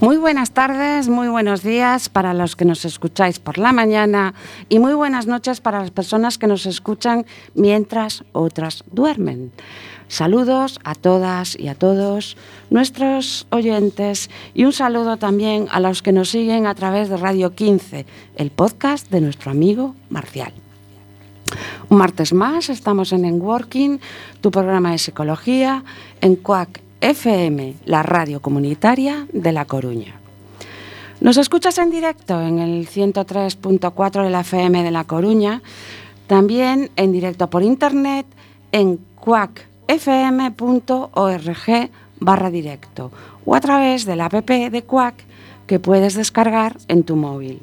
Muy buenas tardes, muy buenos días para los que nos escucháis por la mañana y muy buenas noches para las personas que nos escuchan mientras otras duermen. Saludos a todas y a todos nuestros oyentes y un saludo también a los que nos siguen a través de Radio 15, el podcast de nuestro amigo Marcial. Un martes más estamos en Enworking, tu programa de psicología, en Quack FM, la radio comunitaria de La Coruña. Nos escuchas en directo en el 103.4 de la FM de La Coruña, también en directo por internet en quackfm.org barra directo o a través de la app de Quack que puedes descargar en tu móvil.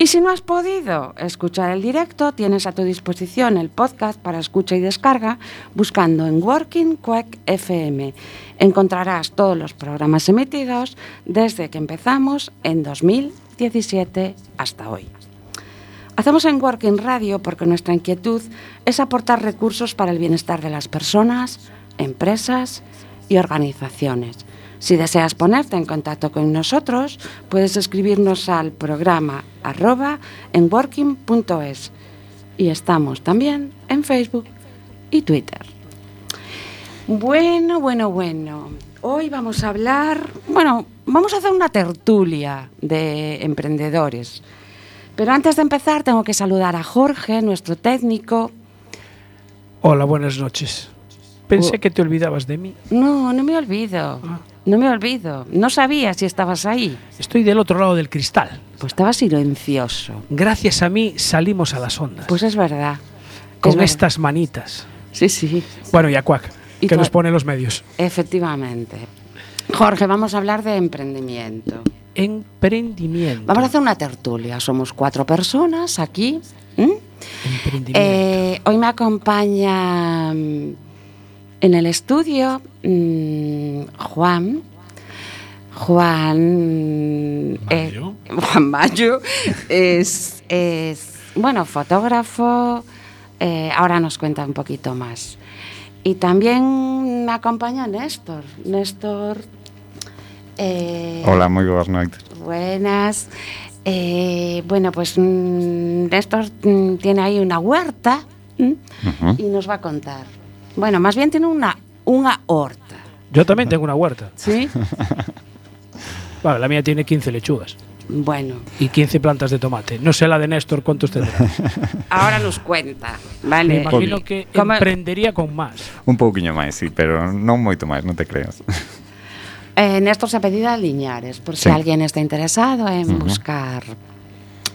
Y si no has podido escuchar el directo, tienes a tu disposición el podcast para escucha y descarga buscando en Working Quack FM. Encontrarás todos los programas emitidos desde que empezamos en 2017 hasta hoy. Hacemos en Working Radio porque nuestra inquietud es aportar recursos para el bienestar de las personas, empresas y organizaciones. Si deseas ponerte en contacto con nosotros, puedes escribirnos al programa arroba en working.es y estamos también en Facebook y Twitter. Bueno, bueno, bueno. Hoy vamos a hablar, bueno, vamos a hacer una tertulia de emprendedores. Pero antes de empezar tengo que saludar a Jorge, nuestro técnico. Hola, buenas noches. Pensé que te olvidabas de mí. No, no me olvido. No me olvido. No sabía si estabas ahí. Estoy del otro lado del cristal. Pues estaba silencioso. Gracias a mí salimos a las ondas. Pues es verdad. con es verdad. estas manitas. Sí, sí. Bueno, y a Cuac, Y que nos pone los medios. Efectivamente. Jorge, vamos a hablar de emprendimiento. Emprendimiento. Vamos a hacer una tertulia. Somos cuatro personas aquí. Emprendimiento. Eh, hoy me acompaña en el estudio mm, Juan. Juan. eh, Mayo. Juan Mayo es, es, bueno, fotógrafo. eh, ahora nos cuenta un poquito más. Y también me acompaña Néstor. Néstor. eh, Hola, moi boas noites. Buenas. Eh, bueno, pues mm, Néstor mm, tiene ahí una huerta y nos va a contar. Bueno, más bien tiene una, una horta. Yo también tengo una huerta. ¿Sí? Bueno, la mía tiene 15 lechugas bueno, y 15 plantas de tomate. No sé la de Néstor cuántos tendrá. ahora nos cuenta, Me ¿vale? imagino que ¿Cómo- emprendería con más. Un pouquiño máis, sí, pero non moito máis, non te creas. Eh, Néstor se ha pedido a Liñares, por si Sí. alguien está interesado en buscar,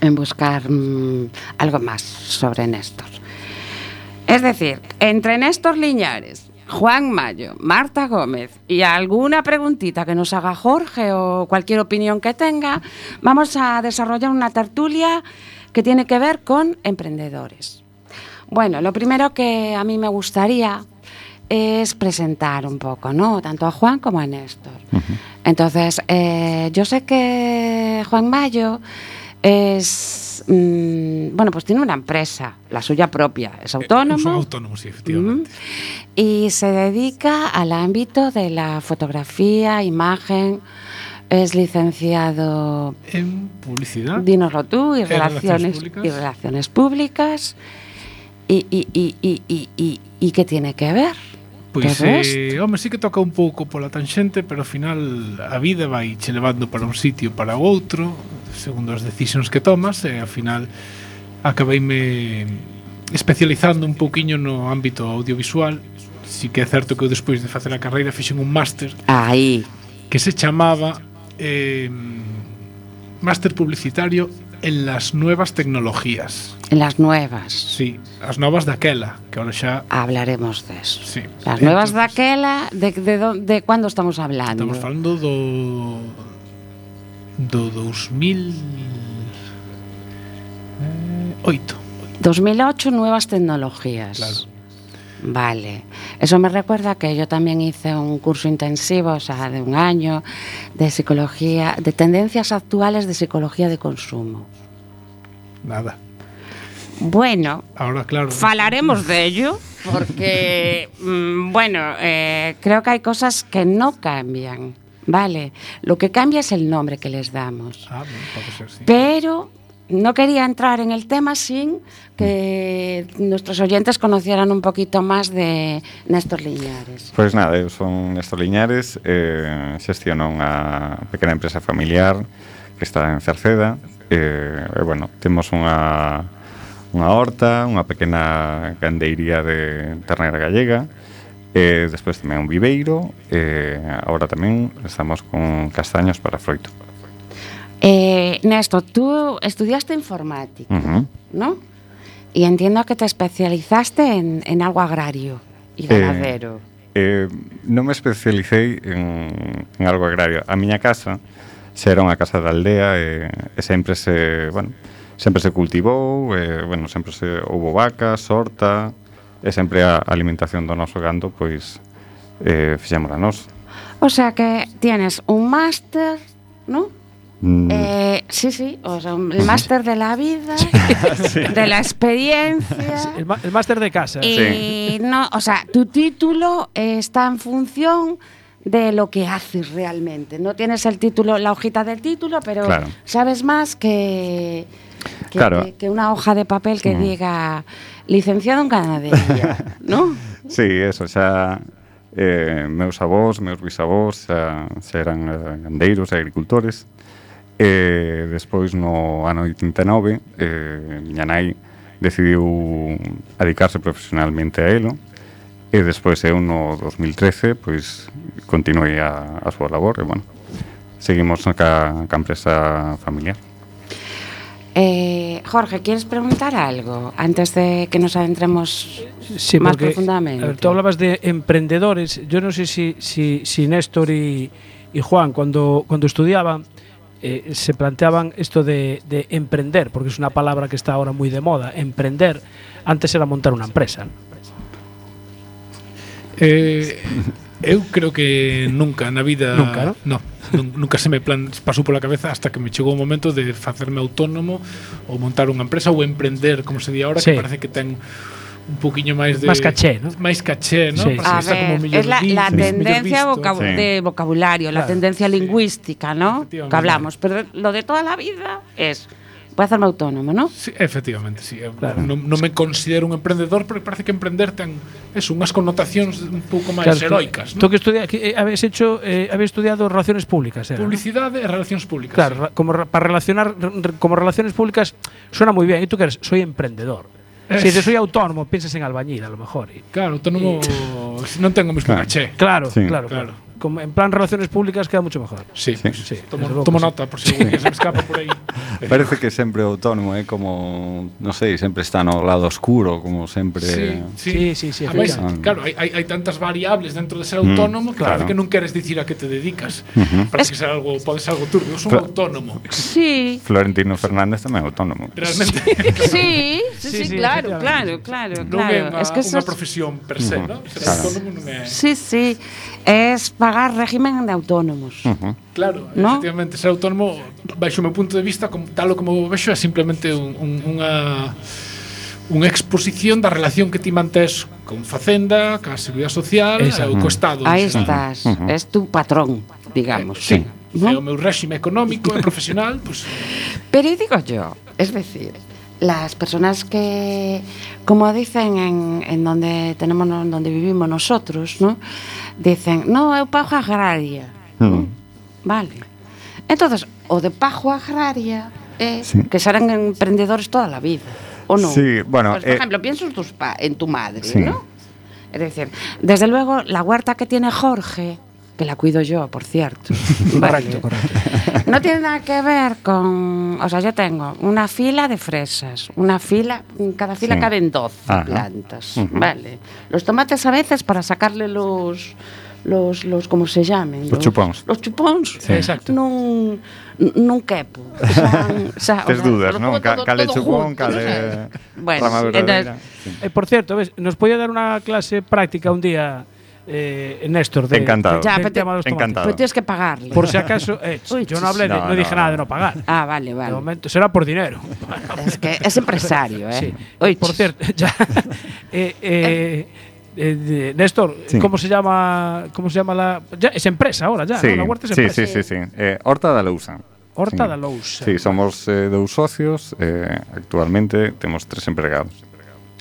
en buscar mm, algo más sobre Néstor. Es decir, entre Néstor Liñares, Juan Mayo, Marta Gómez y alguna preguntita que nos haga Jorge o cualquier opinión que tenga, vamos a desarrollar una tertulia que tiene que ver con emprendedores. Bueno, lo primero que a mí me gustaría es presentar un poco, ¿no? Tanto a Juan como a Néstor. Entonces, eh, yo sé que Juan Mayo es, mm, bueno, pues tiene una empresa, la suya propia, es autónomo. Son autónomos, sí, efectivamente. Y se dedica al ámbito de la fotografía, imagen, es licenciado, En publicidad. dínoslo tú, y En relaciones y relaciones públicas. Y, y, y, y, ¿y qué tiene que ver? Pois eh, home, sí que toca un pouco pola tanxente, pero ao final a vida vai che levando para un sitio para o outro, segundo as decisións que tomas, e ao final acabeime especializando un pouquiño no ámbito audiovisual. Si que é certo que eu despois de facer a carreira fixen un máster. Aí. Que se chamaba eh, Máster Publicitario en las nuevas tecnologías. En las nuevas. Sí, as novas daquela, que ahora xa... Hablaremos deso. Sí. As novas Entonces, daquela, de, de, de, de cuando estamos hablando? Estamos falando do... do 2000... Eh, 8. 2008, nuevas tecnologías. Claro. Vale. Eso me recuerda que yo también hice un curso intensivo, o sea, de un año, de psicología, de tendencias actuales de psicología de consumo. Nada. Bueno, Ahora, claro. falaremos de ello porque, mm, bueno, eh, creo que hay cosas que no cambian. Vale, lo que cambia es el nombre que les damos. Ah, pode ser, sí. Pero no quería entrar en el tema sin que nuestros oyentes conocieran un poquito más de Néstor Liñares. Pois pues nada, eu son Néstor Liñares, eh, xestiono unha pequena empresa familiar que está en Cerceda, eh, e, bueno, temos unha, unha horta, unha pequena gandeiría de ternera gallega, e eh, despois tamén un viveiro, e eh, agora tamén estamos con castaños para froito. Eh, Néstor, tú estudiaste informática, uh -huh. ¿no? Y entiendo que te especializaste en, en algo agrario y eh, ganadero. Eh, eh, non me especialicei en, en algo agrario. A miña casa xa era unha casa da aldea e, e sempre se, bueno, sempre se cultivou, e, bueno, sempre se houbo vacas, sorta, e sempre a alimentación do noso gando pois eh, fixémola nós. O sea que tienes un máster, ¿no? Mm, Eh, sí, sí, o sea, el máster de la vida, de la experiencia. El, ma- el máster de casa. Y no, o sea, tu título está en función de lo que haces realmente. No tienes el título, la hojita del título, pero Claro. sabes más que, que, Claro. que- que una hoja de papel que Mm. diga licenciado en ganadería, ¿no? Sí, eso, xa eh, meus avós, meus bisavós xa, xa eran gandeiros e agricultores E despois no ano 89, eh, miña nai decidiu adicarse profesionalmente a elo e despois eu no 2013 pois continuei a, a súa labor e bueno, seguimos ca, ca empresa familiar. Eh, Jorge, ¿quieres preguntar algo antes de que nos adentremos sí, más porque, profundamente? A ver, tú hablabas de emprendedores. Yo no sé si, si, si Néstor y, y Juan, cuando, cuando estudiaban, eh, se planteaban esto de, de, emprender, porque es una palabra que está ahora muy de moda. Emprender antes era montar una empresa. ¿no? Eh, eu creo que nunca na vida Nunca, ¿no? no nunca se me plan, pasou pola cabeza hasta que me chegou o momento de facerme autónomo ou montar unha empresa ou emprender, como se di agora, sí. que parece que ten un poquinho máis de máis caché, ¿no? máis caché, ¿no? Sí, sí. A ver, como es la, dice, la tendencia vocab sí. de vocabulario, claro, la tendencia sí. lingüística, ¿no? Que hablamos, pero lo de toda la vida es Voy a hacerme autónomo, ¿no? Sí, efectivamente, sí. Eh, claro. No, no, me considero un emprendedor, pero parece que emprender ten eso, unas connotaciones un poco más claro, heroicas. Tú, ¿no? tú que, estudia, que eh, habéis hecho, eh, habéis estudiado relaciones públicas. Era, Publicidad ¿no? y relaciones públicas. Claro, sí. como para relacionar, como relaciones públicas suena muy bien. ¿Y tú qué eres? Soy emprendedor. Eh. Si dices soy autónomo, piensas en albañil a lo mejor. y- Claro, autónomo non ten o mesmo Claro. caché. Claro, Sí. claro, Claro. claro. Como en plan relaciones públicas queda mucho mejor. Sí, Sí. Sí, Tomo, nota por si se me escapa por aí. Parece que sempre o autónomo é eh? como, non sei, sempre está no lado oscuro, como sempre... Sí, sí, sí, sí a vez, claro, hai, hai, hai tantas variables dentro de ser mm, autónomo mm, que claro. parece que non queres dicir a que te dedicas. Uh -huh. Parece que ser algo, pode ser algo turbio, eu son autónomo. Sí. Florentino Fernández tamén é autónomo. Realmente. Sí, sí, sí, sí, sí claro, claro, claro, claro. Non é unha, es que sos... unha profesión per se, uh -huh. non? Ser claro. autónomo non é... Sí, sí, es pagar régimen de autónomos. Uh -huh. Claro, no? efectivamente, ser autónomo baixo o meu punto de vista, como, tal como vexo é simplemente un, un, unha unha exposición da relación que ti mantés con Facenda, ca Seguridade Social Esa. e co Estado. Aí estás, uh -huh. tu patrón, digamos. Eh, sí. ¿no? É o meu réxime económico e profesional, pues... Pero digo yo, es decir, las personas que, como dicen en, en donde tenemos, donde vivimos nosotros, ¿no? Dicen, no, eu pago agraria. Mm. Vale. Entonces, o de pago agraria é Sí. que serán emprendedores toda la vida, ¿o no? Sí, bueno, Pues, por eh, ejemplo, pienso en, tus pa- en tu madre, Sí. ¿no? Es decir, desde luego, la huerta que tiene Jorge, que la cuido yo, por cierto. Correcto, ¿vale? correcto. No tiene nada que ver con. O sea, yo tengo una fila de fresas, una fila, en cada fila Sí. caben 12 Ajá. plantas. ¿vale? Los tomates a veces para sacarle los los, los como se llamen? Los, los chupóns. Los chupóns. Sí. Exacto. Non, non quepo. Xa, xa, Tes dúdas, dudas, non? Cale chupón, cale bueno, rama verdadeira. Sí. Eh, por cierto, ves, nos podía dar una clase práctica un día eh, Néstor de, encantado. Ya, de, tema de los encantado. Pero tienes que pagarle. Por si acaso, eh, Uy, yo no hablé, no, no, no dije no. nada de no pagar. Ah, vale, vale. De momento será por dinero. es que es empresario, ¿eh? Sí. Uy, por cierto, ya. eh, eh, eh Eh, de, Néstor, sí. ¿cómo se llama? ¿Cómo se llama la? Ya, es empresa ahora, ya. Sí, ¿no? la huerta es empresa. sí, sí, sí. sí. Eh, Horta da Lousa. Horta sí. da Lousa. Sí, somos eh, dous socios. Eh, actualmente temos tres empregados.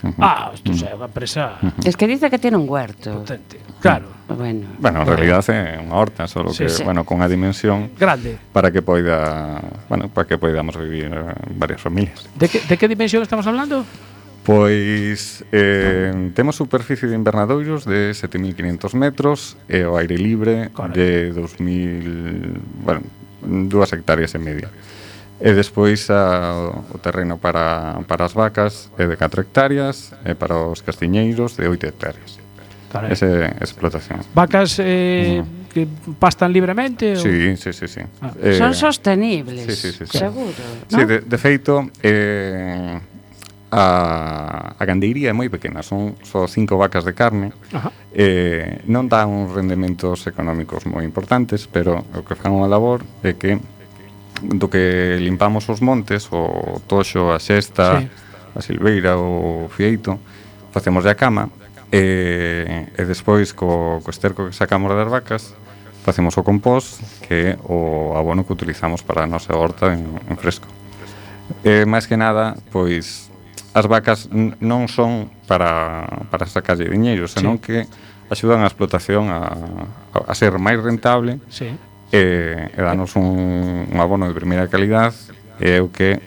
Uh -huh. Ah, isto uh -huh. é unha empresa. Uh -huh. Es que dice que tiene un huerto. Potente. Claro. Bueno, bueno en realidad é unha horta, só sí, que, sí. bueno, con a dimensión grande para que poida, bueno, para que poidamos vivir eh, varias familias. De que de que dimensión estamos hablando? Pois eh, temos superficie de invernadoiros de 7.500 metros e o aire libre Correcto. de 2.000, bueno, dúas hectáreas e media. E despois a, o terreno para, para as vacas é de 4 hectáreas e para os castiñeiros de 8 hectáreas. Carai. Ese, explotación. Vacas eh, no. que pastan libremente? Sí, ou... sí, sí. sí. Ah. Eh, Son sostenibles, sí, sí, sí, sí. seguro. Sí, ¿no? de, de feito, eh, a, a gandeiría é moi pequena, son só cinco vacas de carne, Ajá. eh, non dá uns rendementos económicos moi importantes, pero o que fan unha labor é que do que limpamos os montes, o toxo, a xesta, sí. a silveira, o fieito, facemos a cama, e, e despois co, co esterco que sacamos das vacas, facemos o compost, que é o abono que utilizamos para a nosa horta en, en fresco. E, máis que nada, pois as vacas non son para, para sacarlle diñeiro, senón sí. que axudan a explotación a, a ser máis rentable sí. e, e danos un, un abono de primeira calidad e é o que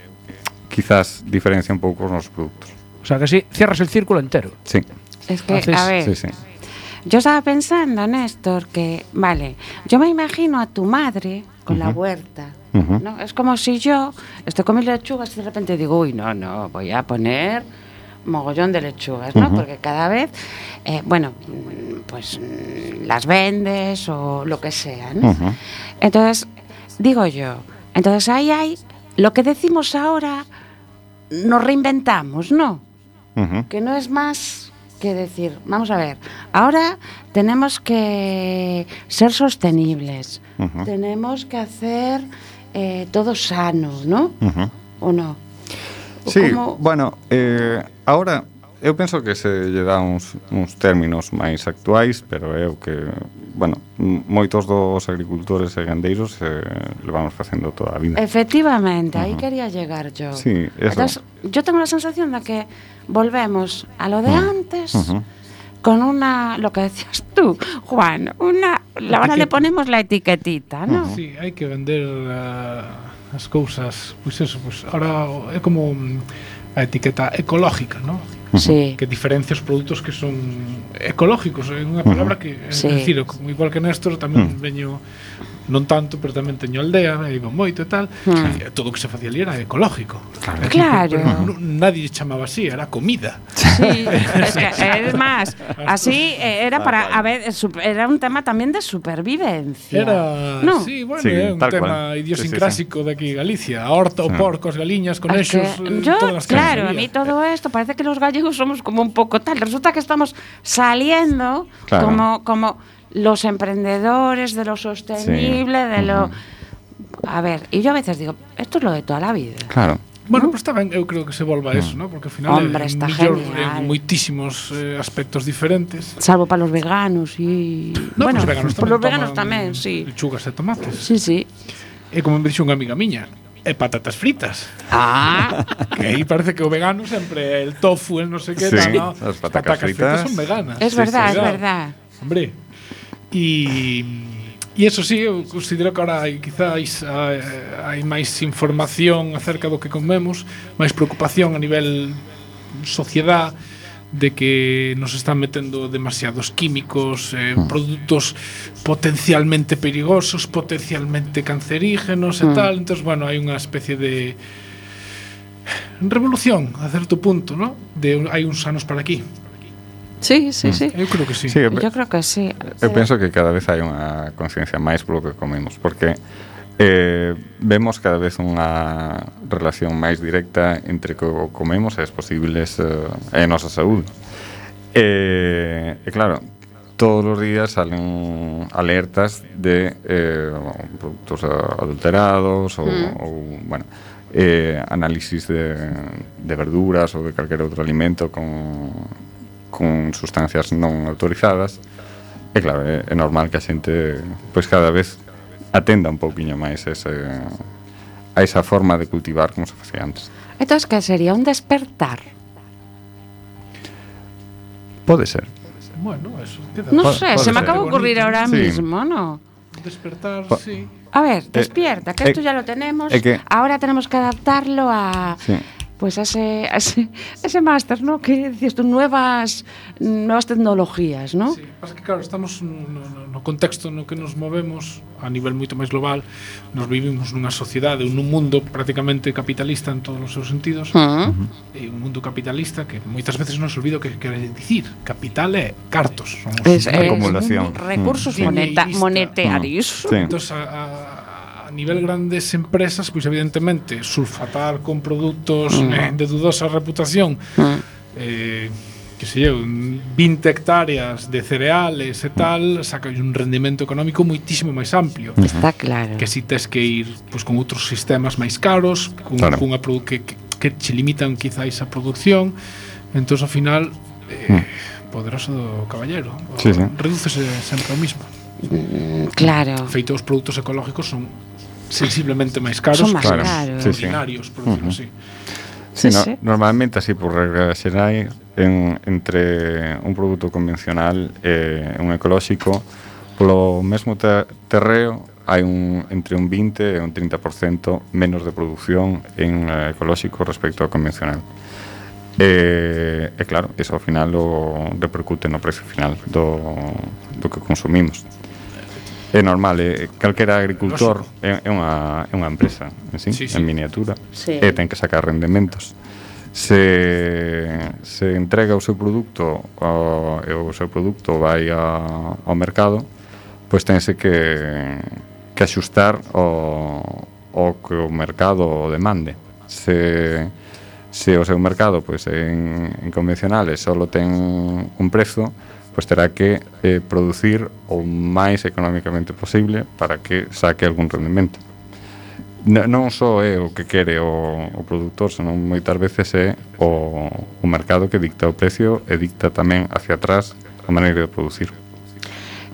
quizás diferencia un pouco os nosos produtos. O sea que si, sí, cierras el círculo entero. Sí. Es que, Haces... a ver, sí, sí. yo estaba pensando, Néstor, que, vale, yo me imagino a tu madre con uh -huh. la huerta, ¿no? Es como si yo estoy mis lechugas y de repente digo, uy, no, no, voy a poner mogollón de lechugas, ¿no? Porque cada vez, eh, bueno, pues las vendes o lo que sea, ¿no? Entonces, digo yo, entonces ahí hay, lo que decimos ahora, nos reinventamos, ¿no? Que no es más que decir, vamos a ver, ahora tenemos que ser sostenibles, tenemos que hacer eh, todos sano, ¿no? Uh -huh. Ou non? Sí, como... bueno, eh, ahora eu penso que se lle dá uns, uns términos máis actuais, pero é o que, bueno, moitos dos agricultores e gandeiros eh, levamos facendo toda a vida. Efectivamente, uh -huh. aí quería llegar yo. Sí, eso. Entonces, yo tengo a sensación de que volvemos a lo de uh -huh. antes, uh -huh con una, lo que decías tú, Juan, una, ahora que, le ponemos la etiquetita, ¿no? Sí, hai que vender uh, as cousas, pois pues eso, pues ahora é como a etiqueta ecológica, ¿no? Sí. que diferencia os produtos que son ecológicos, é unha palabra que, é sí. decir, igual que Néstor, tamén uh -huh. veño non tanto, pero tamén teño aldea, e iba moito e tal, mm. e todo o que se facía ali era ecológico. Claro. Claro. Pero, nadie chamaba así, era comida. Sí, es que, es más, así eh, era para, a ver, era un tema tamén de supervivencia. Era, no. sí, bueno, sí, é un tema cual. idiosincrásico sí, sí, sí. de aquí Galicia, a horta, sí. porcos, galiñas, conexos, eh, yo, todas as Claro, a mí todo esto parece que los gallegos somos como un poco tal, resulta que estamos saliendo claro. como como los emprendedores, de lo sostenible, sí. de lo... Uh -huh. A ver, y yo a veces digo, esto es lo de toda la vida. Claro. Bueno, pues tamén eu creo que se volva a mm. eso, ¿no? porque ao final Hombre, é está millor, en moitísimos eh, aspectos diferentes. Salvo para los veganos y... No, bueno, pues veganos tamén los veganos tamén, sí. Lechugas e tomates. Sí, sí. E como me dixo unha amiga miña, e patatas fritas. Ah, que aí parece que o vegano sempre el tofu, el no sé qué, sí, tal, no? As patacas, patacas fritas, fritas son veganas. Es sí, verdad, sí, es verdad. Hombre, E E eso sí, eu considero que ahora hai, quizáis hai, hai máis información acerca do que comemos, máis preocupación a nivel sociedade de que nos están metendo demasiados químicos, eh, mm. produtos potencialmente perigosos, potencialmente cancerígenos mm. e hmm. tal. Entonces, bueno, hai unha especie de revolución a certo punto, ¿no? De hai uns anos para aquí. Sí, sí, mm. sí. Eu creo que sí. sí eu, eu creo que sí. Eu penso que cada vez hai unha conciencia máis polo que comemos, porque eh, vemos cada vez unha relación máis directa entre o que comemos e as posibles eh, e a nosa saúde. Eh, e claro, todos os días salen alertas de eh, produtos adulterados ou, mm. ou bueno, eh, análisis de, de verduras ou de calquer outro alimento con con sustancias non autorizadas e claro, é, é normal que a xente pois cada vez atenda un pouquiño máis ese, a esa forma de cultivar como se facía antes. Entón, que sería un despertar? Pode ser. Bueno, eso queda. No sé, se ser. me acaba de ocurrir ahora sí. mismo, ¿no? Despertar, po sí. A ver, eh, despierta, que eh, esto ya lo tenemos. Eh que ahora tenemos que adaptarlo a... Sí pues ese, ese, ese máster, ¿no? Que dices tú, nuevas, nuevas tecnologías, ¿no? Sí, pasa que claro, estamos no, no contexto no que nos movemos a nivel moito máis global, nos vivimos nunha sociedade, nun mundo prácticamente capitalista en todos os seus sentidos, uh -huh. e un mundo capitalista que moitas veces nos olvido que quere dicir, capital é cartos, somos es, acumulación. Recursos mm. moneta, monetarios. Mm. Sí. Entón, a, a, nivel grandes empresas, pois evidentemente sulfatar con produtos mm. eh, de dudosa reputación mm. eh, que se eu, 20 hectáreas de cereales e tal, saca un rendimento económico moitísimo máis amplio. Mm. Está claro. Que si tes que ir pois, con outros sistemas máis caros, cun, claro. cunha que, que, que che limitan quizáis a producción, entón ao final eh, mm. poderoso do caballero. Sí, sí. Redúcese sempre o mismo. Mm, claro. Feito os produtos ecológicos son sensiblemente máis caros. Son máis claro. caros. Sí, ordinarios, por decirlo uh -huh. así. Sí, sí, no, sí. Normalmente, así, por regra xeral en, entre un produto convencional e eh, un ecolóxico, polo mesmo ter terreo hai un, entre un 20 e un 30% menos de produción en eh, ecolóxico respecto ao convencional. E, eh, eh, claro, iso ao final o repercute no precio final do, do que consumimos é normal, é, calquera agricultor é, é, unha, é unha empresa en, sí, sí, sí. en miniatura sí. e ten que sacar rendementos se, se entrega o seu produto ao, e o seu produto vai a, ao mercado pois tense que, que axustar o, o que o mercado demande se, se o seu mercado pois en, en convencionales só ten un prezo pois terá que eh, producir o máis económicamente posible para que saque algún rendimento. N non só é o que quere o, o produtor, senón moitas veces é o, o mercado que dicta o precio e dicta tamén hacia atrás a maneira de producir.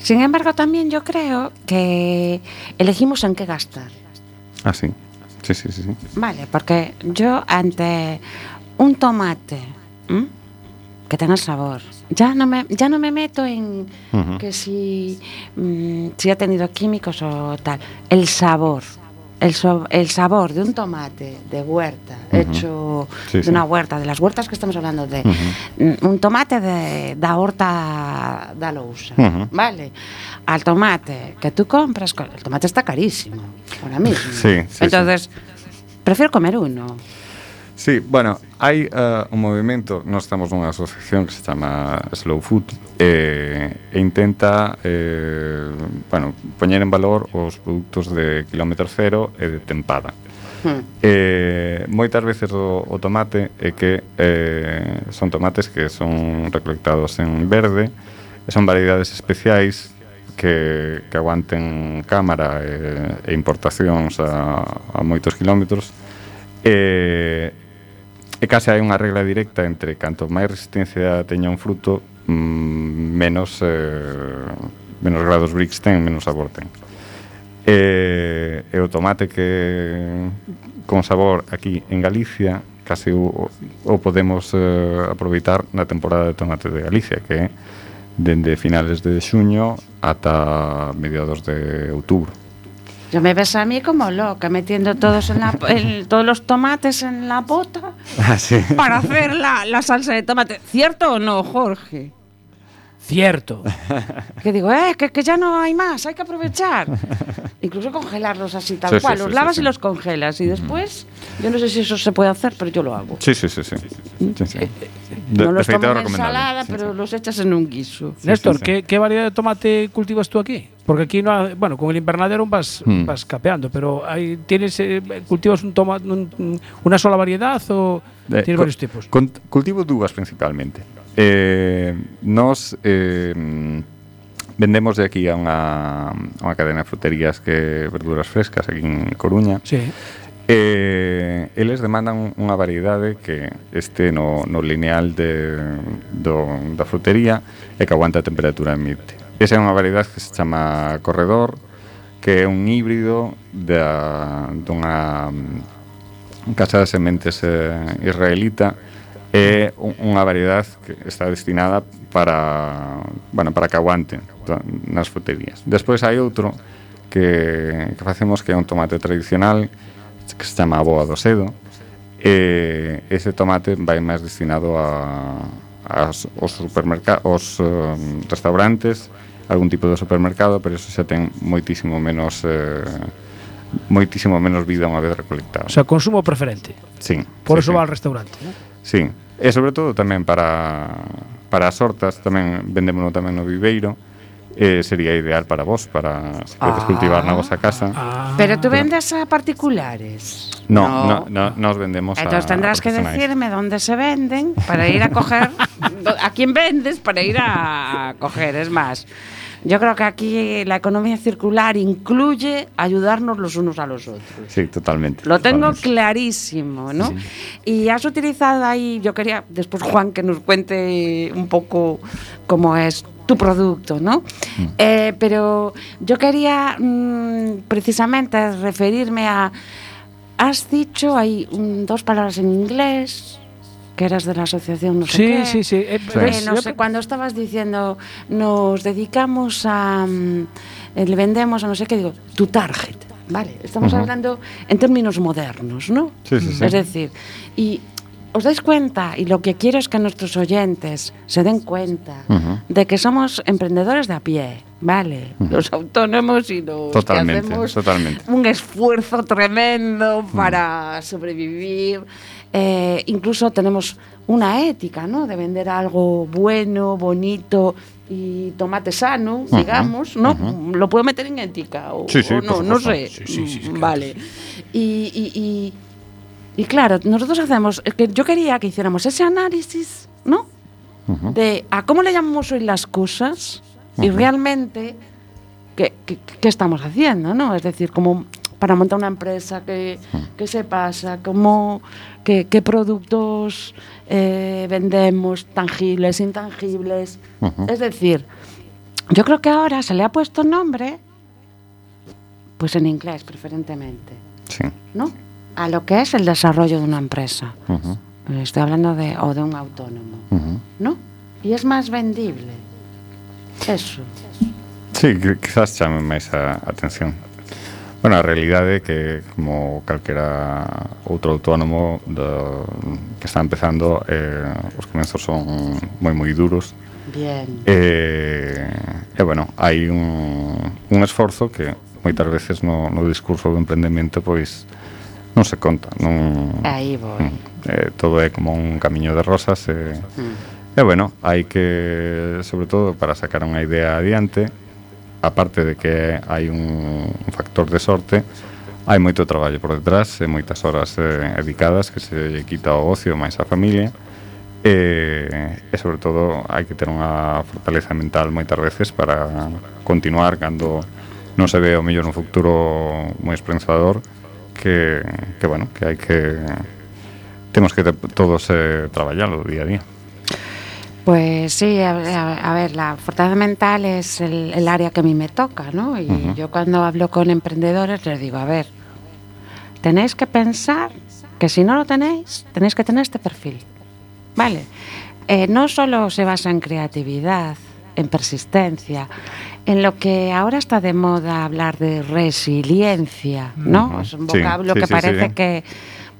Sin embargo, tamén yo creo que elegimos en que gastar. Ah, sí. Sí, sí, sí. sí. Vale, porque yo ante un tomate, ¿eh? Que tenga sabor, ya no me, ya no me meto en que si, mm, si ha tenido químicos o tal. El sabor. El, so- el sabor de un tomate de huerta, hecho Sí, de sí. una huerta, de las huertas que estamos hablando de mm, un tomate de, da horta da lousa. ¿vale? Al tomate que tú compras, co- el tomate está carísimo ahora mismo. Sí, sí, Entonces, prefiero comer uno. Sí, bueno, hai uh, un movimento, nós estamos nunha asociación que se chama Slow Food eh, e intenta eh, bueno, poñer en valor os produtos de kilómetro cero e de tempada. Hmm. Eh, moitas veces o, o tomate é que eh, son tomates que son recolectados en verde e son variedades especiais que, que aguanten cámara e, e importacións a, a moitos kilómetros e, eh, E case hai unha regla directa entre canto máis resistencia teña un fruto, mm, menos eh, menos grados Brix ten, menos sabor ten. E, e o tomate que con sabor aquí en Galicia case o, o podemos eh, aproveitar na temporada de tomate de Galicia, que é dende finales de xuño ata mediados de outubro. Ya me ves a mí como loca, metiendo todos, en la, el- todos los tomates en la pota ah, sí. para hacer la, la salsa de tomate. ¿Cierto o no, Jorge? Cierto. Que digo, eh, que, que ya no hay más, hay que aprovechar. Incluso congelarlos así tal Sí, cual. sí, los sí, lavas sí. y los congelas. Y después, yo no sé si eso se puede hacer, pero yo lo hago. Sí, sí, sí, sí. sí, sí. De, no los é en ensalada, Sí, pero sí. los echas en un guiso. Néstor, sí, sí. ¿qué, qué variedad de tomate cultivas tú aquí? Porque aquí no ha- bueno, con el invernadero vas, Hmm. vas capeando, pero hay, tienes eh, cultivas un tomate un- una sola variedad o Eh, tienes varios tipos. con- cultivo dúas principalmente. Eh, nos eh, vendemos de aquí a unha, a unha cadena de fruterías que verduras frescas aquí en Coruña. Sí. Eh, eles demandan unha variedade que este no, no lineal de, do, da frutería e que aguanta a temperatura ambiente. Esa é unha variedade que se chama corredor, que é un híbrido da, dunha casa de sementes eh, israelita é unha variedade que está destinada para, bueno, para que aguante nas fruterías. Despois hai outro que, que facemos que é un tomate tradicional que se chama boa do sedo e ese tomate vai máis destinado a, as, os supermercados, os uh, restaurantes, algún tipo de supermercado, pero eso xa ten moitísimo menos eh, moitísimo menos vida unha vez recolectado. O sea, consumo preferente. Sí. Por sí, eso sí. va al restaurante, ¿no? Sí, e sobre todo tamén para, para as hortas, tamén vendémono tamén no viveiro, eh, sería ideal para vos, para se queres ah, cultivar na vosa casa. Ah, Pero tú vendes a particulares? No, no, no, no nos vendemos Entonces a tendrás que decirme dónde se venden para ir a coger, a quién vendes para ir a coger, es más. Yo creo que aquí la economía circular incluye ayudarnos los unos a los otros. Sí, totalmente. Lo tengo clarísimo, ¿no? Y has utilizado ahí, yo quería después Juan que nos cuente un poco cómo es tu producto, ¿no? Mm. Eh, pero yo quería mm, precisamente referirme a... Has dicho hay mm, dos palabras en inglés, que eras de la asociación no sé Sí, qué. sí, sí. Eh, Sí. Eh, ves, no yo- sé, cuando estabas diciendo nos dedicamos a mm, eh, le vendemos a no sé qué, digo, tu target, vale, estamos Ujú. hablando en términos modernos, ¿no? Sí, sí, sí. Es decir, y os dais cuenta, y lo que quiero es que nuestros oyentes se den cuenta Ujú. de que somos emprendedores de a pie, ¿vale? Los autónomos y los Totalmente, que hacemos totalmente. un esfuerzo tremendo para sobrevivir. Eh, incluso tenemos una ética, ¿no? De vender algo bueno, bonito y tomate sano, digamos, ¿no? Lo puedo meter en ética o, Sí, sí, o por no, no sé. Sí, sí, sí, claro vale. Y, y- y- y claro, nosotros hacemos, que yo quería que hiciéramos ese análisis, ¿no? De a cómo le llamamos hoy las cosas y realmente qué, qué- qué estamos haciendo, ¿no? Es decir, como para montar una empresa, qué, qué se pasa, cómo, qué, qué productos eh, vendemos, tangibles, intangibles. Es decir, yo creo que ahora se le ha puesto nombre, pues en inglés preferentemente, Sí. ¿no? A lo que es el desarrollo de una empresa. Ujú. Estoy hablando de, o de un autónomo. ¿no? Y es más vendible. Eso. Sí, quizás a a atención. Bueno, a realidade é que como calquera outro autónomo de, que está empezando eh, os comenzos son moi moi duros Bien. Eh, e, eh, eh, bueno, hai un, un esforzo que moitas veces no, no discurso do emprendemento pois non se conta non, Aí vou mm. eh, Todo é como un camiño de rosas e, eh, mm. eh, bueno, hai que sobre todo para sacar unha idea adiante aparte de que hai un factor de sorte, hai moito traballo por detrás e moitas horas eh, dedicadas que se lle quita o ocio máis a familia e, e sobre todo hai que ter unha fortaleza mental moitas veces para continuar cando non se ve o mellor un futuro moi esperanzador que, que bueno, que hai que temos que todos eh, traballalo día a día. Pues sí, a, a- a ver, la fortaleza mental es el, el área que a mí me toca, ¿no? Y yo cuando hablo con emprendedores les digo, a ver, tenéis que pensar que si no lo tenéis, tenéis que tener este perfil. Vale. Eh, no solo se basa en creatividad, en persistencia, en lo que ahora está de moda hablar de resiliencia, ¿no? Es un vocablo sí, que sí, parece que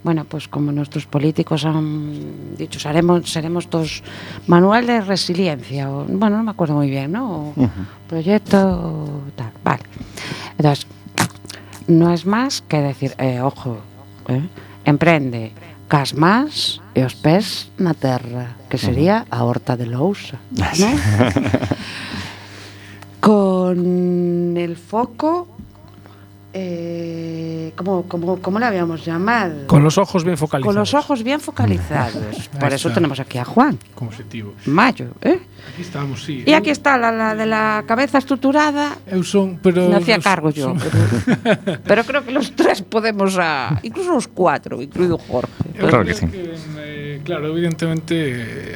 bueno, pues como nuestros políticos han dicho, seremos, seremos todos manual de resiliencia, o, bueno, no me acuerdo muy bien, ¿no? O Proyecto tal, vale. Entonces, no es más que decir, eh, ojo, eh, emprende, cas más e os pés na terra, que sería a horta de lousa, ¿no? Con el foco eh, ¿cómo, cómo, ¿Cómo le habíamos llamado? Con los ojos bien focalizados. Con los ojos bien focalizados. Por eso tenemos aquí a Juan, Como objetivo. Mayo, ¿eh? Aquí estamos, sí. Y aquí está la, la de la cabeza estructurada. Eu son, pero... Me hacía cargo yo. son- Pero, pero creo que los tres podemos, a, incluso los cuatro, incluido Jorge. Claro que eh, claro, evidentemente eh,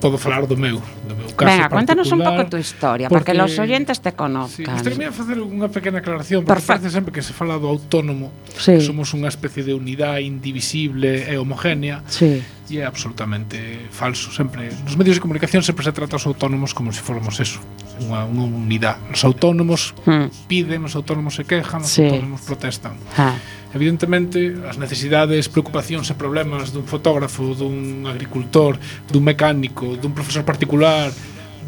podo falar do meu, do meu caso Venga, contanos un pouco tu historia, porque, porque los oyentes te conozcan. Sí, Estou a facer unha pequena aclaración, porque Perfect. parece sempre que se fala do autónomo, sí. que somos unha especie de unidade indivisible e homogénea, sí. e é absolutamente falso. Sempre, nos medios de comunicación sempre se trata os autónomos como se si fóramos eso, unha, unha unidade. Os autónomos hmm. piden, os autónomos se quejan, os sí. autónomos protestan. Ah Evidentemente, as necesidades, preocupacións e problemas dun fotógrafo, dun agricultor, dun mecánico, dun profesor particular,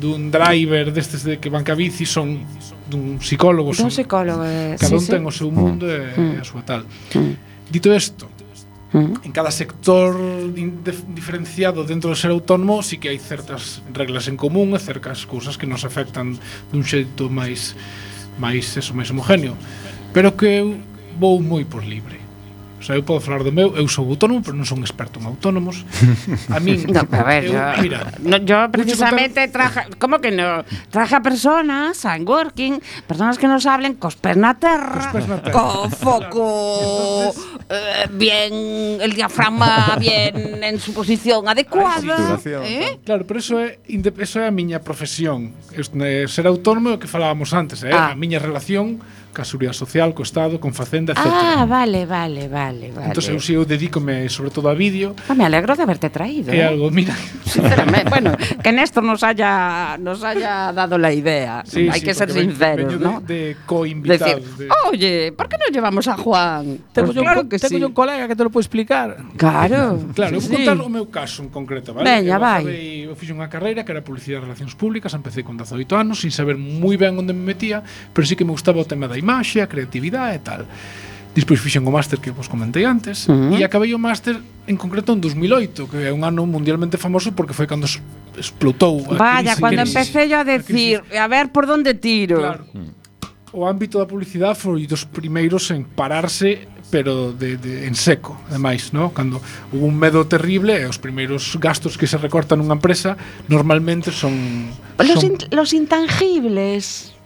dun driver destes de que banca bici son dun psicólogo, son, dun psicólogo, eh, cada sí, un sí. ten o seu mundo e mm. a súa tal. Mm. Dito isto, mm. en cada sector diferenciado dentro do ser autónomo sí que hai certas reglas en común e certas cousas que nos afectan dun xeito máis máis eso, máis homogéneo. Pero que eu vou moi por libre. O sea, eu podo falar do meu, eu sou autónomo, pero non son experto en autónomos. A min, no, a ver, eu, yo, mira, no, yo precisamente traja, como que no, traja personas a working, personas que nos hablen cos pés na terra, cos pés na terra. co foco. Entonces, eh, bien el diafragma bien en su posición adecuada. eh? Claro, pero eso é inde- eso é a miña profesión. Eu, eh, Ser autónomo é o que falábamos antes, eh? Ah. a miña relación ca Seguridade Social, co Estado, con Facenda, etc. Ah, vale, vale, vale, vale. Entón, eu si eu dedícome sobre todo a vídeo, Ah, me alegro de haberte traído. é eh. algo, mira, Sinceramente, bueno, que Néstor nos haya nos haya dado la idea. Sí, Hay sí, que ser porque sinceros, veño ¿no? De, de co-invitado. Decir, de- oye, ¿por qué no llevamos a Juan? Pues claro que Tengo sí. un colega que te lo puede explicar. Claro. Claro, sí, eu vou contar sí. o meu caso en concreto, vale? Veña, eu vai. Acabei, eu fixe unha carreira que era publicidade e relacións públicas, empecé con 18 anos, sin saber moi ben onde me metía, pero sí que me gustaba o tema da imaxe, a creatividade e tal. Despois fixen o máster que vos comentei antes uh -huh. e acabei o máster en concreto en 2008, que é un ano mundialmente famoso porque foi cando explotou a Vaya, crisis, cando empecé yo a decir, a, a ver por onde tiro. Claro. Mm. O ámbito da publicidade foi dos primeiros en pararse pero de, de, en seco, ademais, no? cando hubo un medo terrible e os primeiros gastos que se recortan nunha empresa normalmente son... Los, son... In, los intangibles.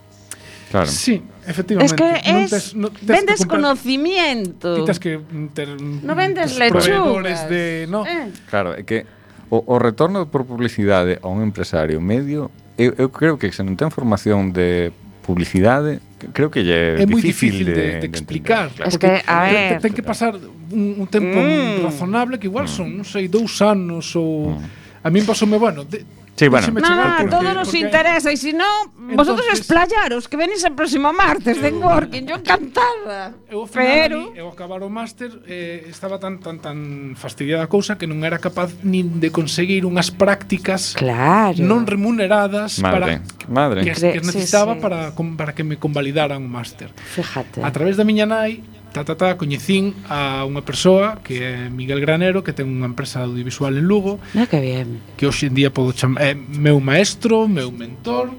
Claro. Sí, efectivamente. Es que es, tes, non tes vendes que comprar, conocimiento. Quitas que ter, no vendes lechugas. De, no. Eh. Claro, é que o, o retorno por publicidade a un empresario medio, eu, eu creo que se non ten formación de publicidade, creo que lle é moi difícil, difícil de, de, de explicar. Claro. Es que, a ver... Ten que pasar un, un tempo mm. razonable que igual son, mm. non sei, dous anos ou... Mm. A min pasoume, bueno, de, Sí, bueno. Nada, no, todo nos interesa e se si non, vosotros explayaros que venís o próximo martes de eh, Working. yo encantada. Eu ao final, Pero... eu acabar o máster eh, estaba tan tan tan fastidiada a cousa que non era capaz nin de conseguir unhas prácticas claro. non remuneradas madre, para madre. que, Cre que necesitaba sí, sí. para para que me convalidaran o máster. Fíjate. A través da miña nai ta, ta, ta, coñecín a unha persoa que é Miguel Granero, que ten unha empresa audiovisual en Lugo. Ah, que bien. Que hoxe en día podo chamar, é meu maestro, meu mentor,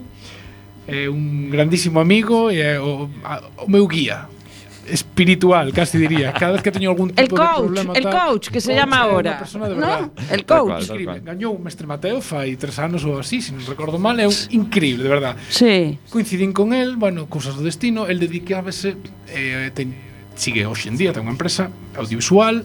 é un grandísimo amigo e é o, a, o meu guía espiritual, casi diría. Cada vez que teño algún tipo el coach, de problema... El tal, coach, que se coach, llama ahora. De no, el coach. Escribe, gañou o mestre Mateo fai tres anos ou así, se si non recordo mal, é un increíble, de verdad. Sí. Coincidín con el, bueno, cousas do destino, el dedicábase, eh, ten, sigue hoxe en día, ten unha empresa audiovisual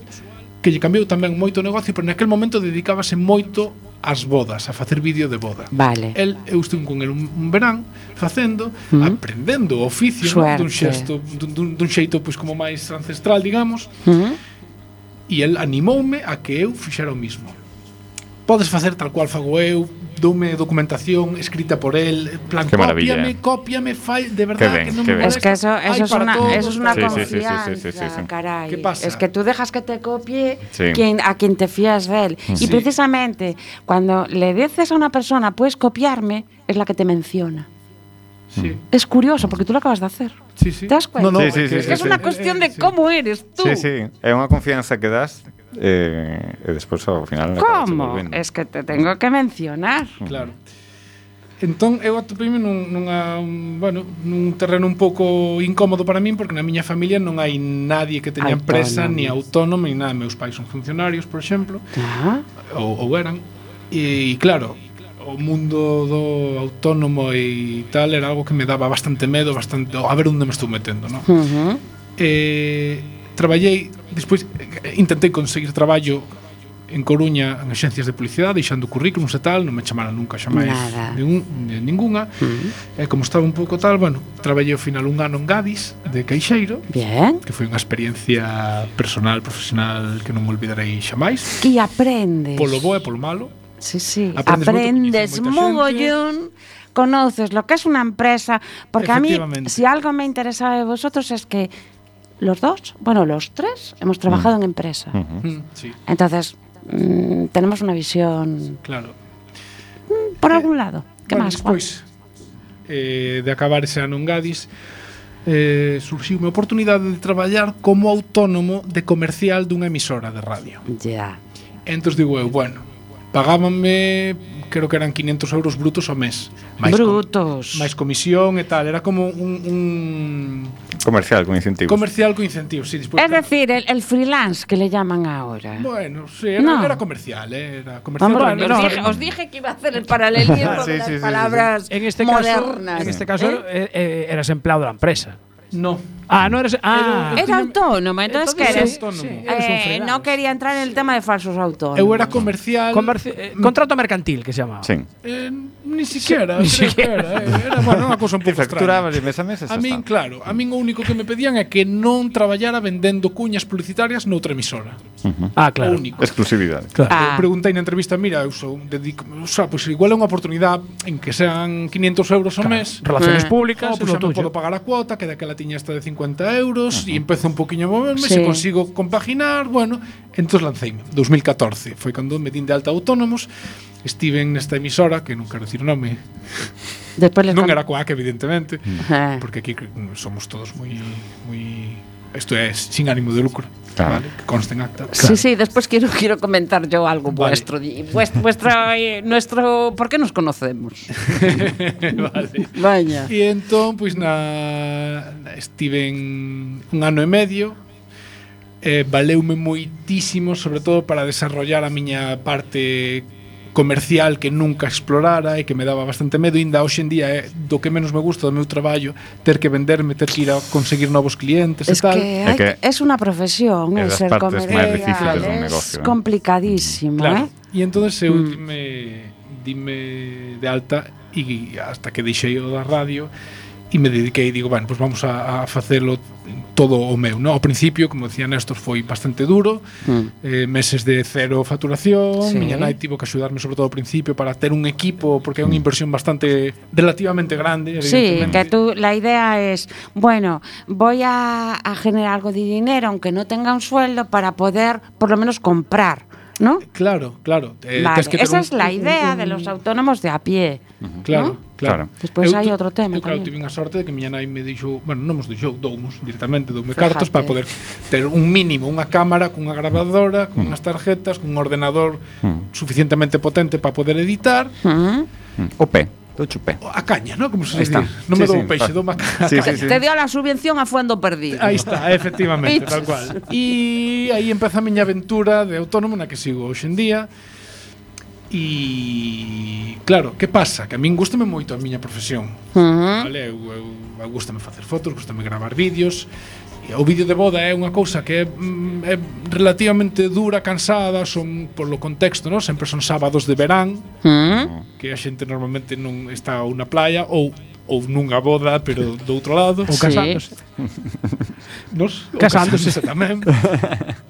que lle cambiou tamén moito o negocio, pero naquel momento dedicábase moito ás bodas, a facer vídeo de boda. Vale. El, eu estuve con el un, un verán facendo, mm. aprendendo o oficio Suerte. no, dun xesto, dun, dun xeito pois como máis ancestral, digamos. Mm. E el animoume a que eu fixera o mismo. Podes facer tal cual fago eu, doume documentación escrita por él, en plan, Qué maravilla, cópiame, eh. cópiame, fai, de verdad Qué que qué me. Es que eso, eso, es una, todos, eso es una Sí, sí, sí, sí, confianza, sí, sí, sí, sí. caray. ¿Qué pasa? Es que tú dejas que te copie Sí. quien, a quien te fías de él. Y precisamente cuando le dices a una persona, puedes copiarme, es la que te menciona. Sí, Es curioso, porque tú lo acabas de hacer. sí, sí. ¿Te das cuenta? No, no, Sí, sí, é que- sí, Es sí, una sí. cuestión de cómo eres tú. Sí, sí, é unha confianza que das eh, e despois ao final Como? Es que te tengo que mencionar Claro Entón, eu atopeime nun, nunha, un, bueno, nun terreno un pouco incómodo para min porque na miña familia non hai nadie que teña autónomo. empresa ni autónomo ni nada. Meus pais son funcionarios, por exemplo, ah. ou, ou eran. E, claro, o mundo do autónomo e tal era algo que me daba bastante medo, bastante, a ver onde me estou metendo, non? Uh -huh. Traballei, despois eh, intentei conseguir traballo en Coruña en agencias de publicidade deixando currículums e tal, non me chamaron nunca xa máis ningún, ninguna mm. e eh, como estaba un pouco tal, bueno traballei ao final un ano en Gadis de Caixeiro Bien. que foi unha experiencia personal, profesional que non olvidarei xa máis. Que aprendes. Polo bo e polo malo. Sí, sí. aprendes, aprendes mogollón. Conoces lo que es una empresa porque a mí si algo me interesaba de vosotros es que los dos, bueno, los tres, hemos trabajado en empresa. Mm, sí, Entonces, mm, tenemos una visión claro por algún lado. ¿Qué bueno, más, Juan? despois eh, de acabar ese ano en Gadis eh, surxiu a oportunidade de traballar como autónomo de comercial dunha emisora de radio. Ya. Entón digo eu, bueno, pagábanme creo que eran 500 euros brutos ao mes. com- Brutos. máis comisión e tal, era como un, un Comercial con incentivos. comercial con incentivos, sí, despois Es decir, el, el freelance que le llaman ahora. Bueno, sí, era, No. era comercial, eh, era comercial. Os, no, dije, no, os dije que iba a hacer el paralelismo Sí, de sí, las sí, sí, sí. palabras En este caso, modernas. en este caso ¿Eh? eh, eh, eras empleado de la empresa. No. Ah, no eres. Ah, era, autónoma, entonces, que eres. Sí, eh, no quería entrar en el tema de falsos autónomos. Eu era comercial. Comerci eh, mm. contrato mercantil, que se llamaba. Sí. Eh, ni siquiera, ni siquiera. Era, eh, era bueno, unha cousa un pouco extraña. mes a meses. A min, claro, a min o único que me pedían é que non traballara vendendo cuñas publicitarias noutra emisora. Uh -huh. Ah, claro. O único. Exclusividade. Claro. Ah. Eu preguntei na entrevista, mira, eu sou, dedico, o sea, pois pues, igual é unha oportunidade en que sean 500 euros ao claro. mes. Relaciones eh. públicas, oh, pois pues, xa me podo pagar a cuota, que daquela tiña esta de 50 euros e uh -huh. un poquinho a moverme, sí. se consigo compaginar, bueno, entón lanceime. 2014 foi cando me din de alta autónomos, estive nesta emisora, que non quero dicir o nome, Después non era coac, evidentemente, uh -huh. porque aquí somos todos moi moi Isto é sin ánimo de lucro. Claro. Vale, que conste en acta. Claro. Sí, sí, despois quiero, quiero comentar yo algo vale. vuestro. Vuest, vuestra, eh, nuestro, ¿Por qué nos conocemos? vale. Vaya. E entón, pois, pues, na, estiven un ano e medio eh, valeume moitísimo, sobre todo para desarrollar a miña parte comercial que nunca explorara e que me daba bastante medo, ainda hoxe en día é do que menos me gusta do meu traballo ter que venderme, ter que ir a conseguir novos clientes es e tal. Que, é que es unha profesión é ser comercial, é complicadísimo, claro. eh? E entonces eu mm. dime, dime de alta e hasta que deixei o da radio e me dediquei, digo, bueno, pues vamos a, a facelo todo o meu, no? Ao principio, como decía Néstor, foi bastante duro, Mm. eh, meses de cero facturación, Sí. miña nai tivo que axudarme sobre todo ao principio para ter un equipo, porque é unha inversión bastante relativamente grande, Sí, que tú, la idea es, bueno, voy a, a generar algo de dinero, aunque no tenga un sueldo, para poder por lo menos comprar, ¿no? Claro, claro. Eh, vale. que Esa un, es la idea un, un, de los autónomos de a pie. Uh -huh. Claro, ¿no? claro. Despois hai outro tema eu, claro, tive a sorte de que miña nai me dixo, bueno, non nos dixou, doumos directamente, doume Fíjate. cartos para poder ter un mínimo, unha cámara, cunha grabadora, cunhas tarjetas, cun ordenador mm. suficientemente potente para poder editar. Mm. O pé. Do chupé. A caña, non? Como se dice. Non me sí, dou sí, peixe, dou maca. Sí, sí, sí. Te dio a subvención a fuendo perdido. Aí está, efectivamente, tal cual. E aí empeza a miña aventura de autónomo na que sigo hoxendía. E claro, que pasa? Que a min gustame moito a miña profesión. Uh -huh. Vale, eu, eu, eu gustame facer fotos, gustame gravar vídeos, o vídeo de boda é unha cousa que é, mm, é relativamente dura, cansada, son polo contexto, non? Sempre son sábados de verán, mm. que a xente normalmente non está na playa ou ou nunha boda, pero do outro lado, ou casándose. Sí. Nos, casándose. casándose tamén.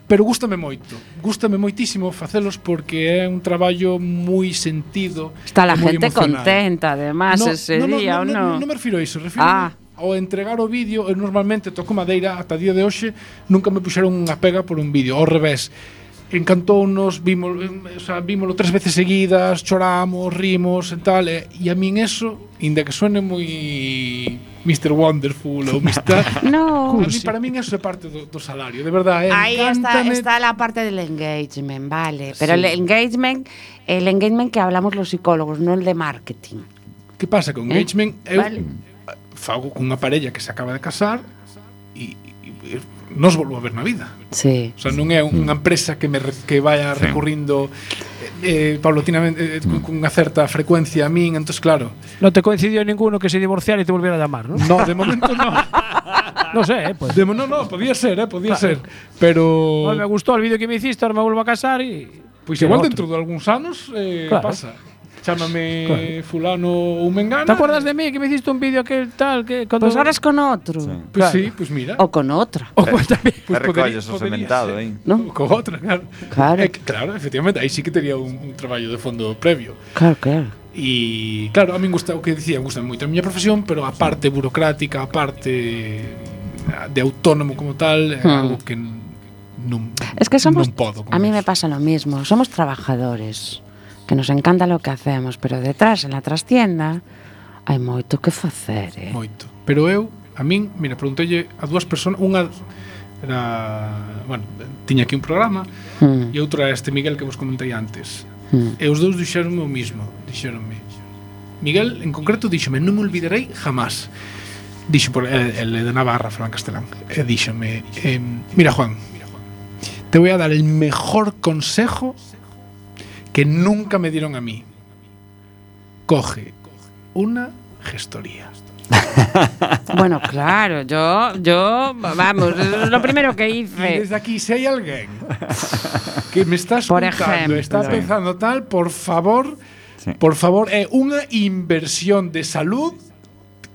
pero gústame moito. Gústame moitísimo facelos porque é un traballo moi sentido. Está la gente emocional. contenta, además, no, ese no, no, día, no, ou non? Non no me refiro a iso, refiro ah. A ao entregar o vídeo, eu normalmente toco madeira ata día de hoxe, nunca me puxeron unha pega por un vídeo, ao revés. Encantounos, vimos, eh, o sea, vímolo tres veces seguidas, choramos, rimos e tal, e, e a min eso, inda que suene moi Mr. Wonderful ou Mr. no. Cursi. A mí, para min eso é parte do, do salario, de verdade. Eh? Aí está, está la parte del engagement, vale. Pero sí. el engagement, el engagement que hablamos los psicólogos, no el de marketing. Que pasa con ¿Eh? engagement? Eh? Eu, vale fago cunha parella que se acaba de casar e, e nos volvo a ver na vida. Sí. O sea, non é unha empresa que me re, que vaya sí. recurrindo eh, paulatinamente eh, eh, eh cunha mm. certa frecuencia a min, entón claro. Non te coincidió ninguno que se divorciara e te volviera a llamar, non? No, de momento non. No sé, eh, pues. De, no, no, podía ser, eh, podía claro. ser. Pero. No, me gustó el vídeo que me hiciste, ahora me vuelvo a casar y. Pois pues igual dentro de algúns anos eh, claro. pasa chámame claro. fulano ou mengana. Te acuerdas de mí que me hiciste un vídeo aquel tal que cuando pues ahora con otro. Sí. Pois pues claro. sí, pois pues mira. O con otra. O pues también. Pois pues recolles o cementado, eh. ¿No? Con outra, claro. Claro. Eh, claro, efectivamente, aí sí que tería un, un traballo de fondo previo. Claro, claro. E claro, a min gusta o que dicía, gusta moito a miña profesión, pero a parte burocrática, a parte ah, de autónomo como tal, é hmm. algo que non non Es que somos non podo, a mí me pasa lo mismo, somos trabajadores que nos encanta lo que hacemos, pero detrás, en la trastienda, hai moito que facer, eh? Moito. Pero eu, a min, mira, preguntelle a dúas persoas, unha era, bueno, tiña aquí un programa mm. e outra este Miguel que vos comentei antes. Mm. E os dous dixeronme o mismo, dixeronme. Miguel, en concreto, díxome, non me olvidarei jamás. Dixo, por, el, el de Navarra, Fran Castelán. E díxome, eh, mira, Juan, te voy a dar el mejor consejo que nunca me dieron a mí. Coge una gestoría. Bueno, claro, yo, yo, vamos, es lo primero que Y hice. desde aquí, si hay alguien que me está Por escuchando, ejemplo. está pensando tal, por favor, Sí. por favor, é unha inversión de salud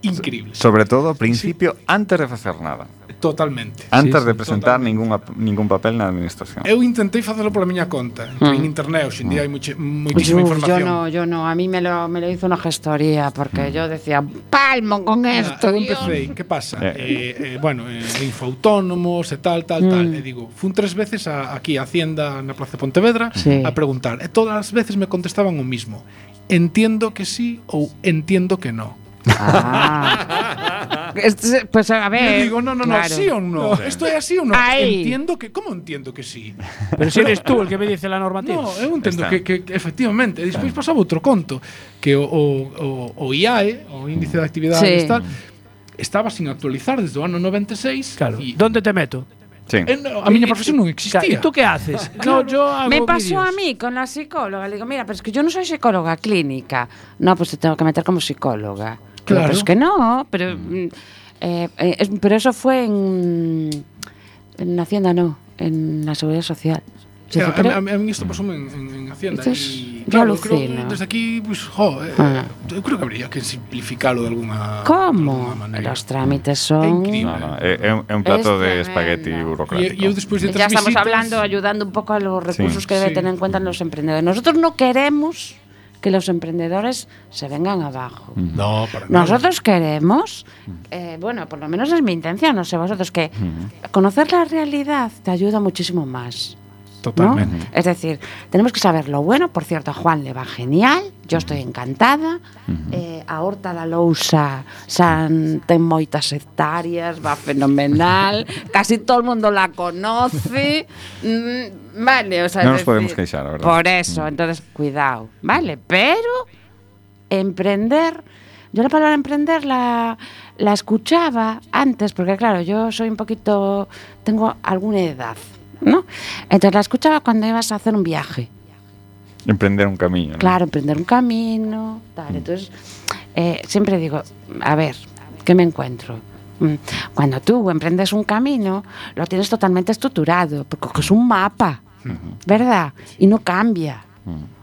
increíble. Sobre todo, principio, antes de facer nada. Totalmente. Antes sí, de presentar totalmente. ningún papel na administración. Eu intentei facelo pola miña conta, mm. en hmm. internet, hoxendía mm. hai muche, muitísima Uf, información. Yo no, yo no, a mí me lo, me lo hizo unha gestoría, porque mm. yo decía, palmo con ah, esto. Ah, empecé, que pasa? Eh. Eh, eh, bueno, eh, infautónomos e tal, tal, mm. tal. Hmm. E digo, fun tres veces a, aquí a Hacienda na Plaza de Pontevedra sí. a preguntar. E todas as veces me contestaban o mismo. Entiendo que sí ou entiendo que no. Ah. Este, pues a ver. Yo digo, no, no, no, claro. sí o no. no. Esto es así o no. Ahí. Entiendo que. ¿Cómo entiendo que sí? Pero si eres tú el que me dice la normativa. No, eu entendo que, que, que, efectivamente. Despois pasaba outro conto. Que o, o, o, o IAE, o Índice de Actividade sí. tal, estaba sin actualizar desde o ano 96. Claro. E ¿Dónde te meto? Sí. En, a miña profesión non existía. ¿Y tú que haces? no, yo hago Me pasou a mí con la psicóloga. Le digo, mira, pero es que yo no soy psicóloga clínica. No, pues te tengo que meter como psicóloga. Claro. pero es que no, pero, mm, eh, eh, es- pero eso fue en, en Hacienda, no, en la Seguridad Social. Yo a, a, mí isto pasou en, en, en Hacienda Esto es- yo claro, creo que desde aquí, pues, jo, eh, Ah. eu creo que habría que simplificalo de alguna, de ¿Cómo? alguna maneira. Los trámites É son... increíble. No, no, é, é un, é un plato Es de espagueti burocrático. De Ya estamos visitas, hablando, ayudando un poco a los recursos que debe Sí. tener en cuenta los emprendedores. Nosotros no queremos que los emprendedores se vengan abajo. No, para nada. Nosotros queremos, eh, bueno, por lo menos es mi intención, no sé vosotros, que conocer la realidad te ayuda muchísimo más. ¿No? Totalmente. Es decir, tenemos que saber lo bueno. Por cierto, a Juan le va genial, yo estoy encantada. Eh, a Horta la Lousa san, ten moitas hectáreas, va fenomenal. Casi todo el mundo la conoce. Mm, vale, o sea, No nos podemos queixar, la verdad. Por eso, entonces, cuidado, ¿vale? Pero emprender, yo la palabra emprender la, la escuchaba antes, porque claro, yo soy un poquito, tengo alguna edad, ¿no? Entonces la escuchaba cuando ibas a hacer un viaje. Emprender un camiño. ¿no? Claro, emprender un camino, tal. Entonces, eh, siempre digo, a ver, ¿qué me encuentro? Mm, Cuando tú emprendes un camino, lo tienes totalmente estructurado, porque es un mapa, ¿verdad? Y no cambia.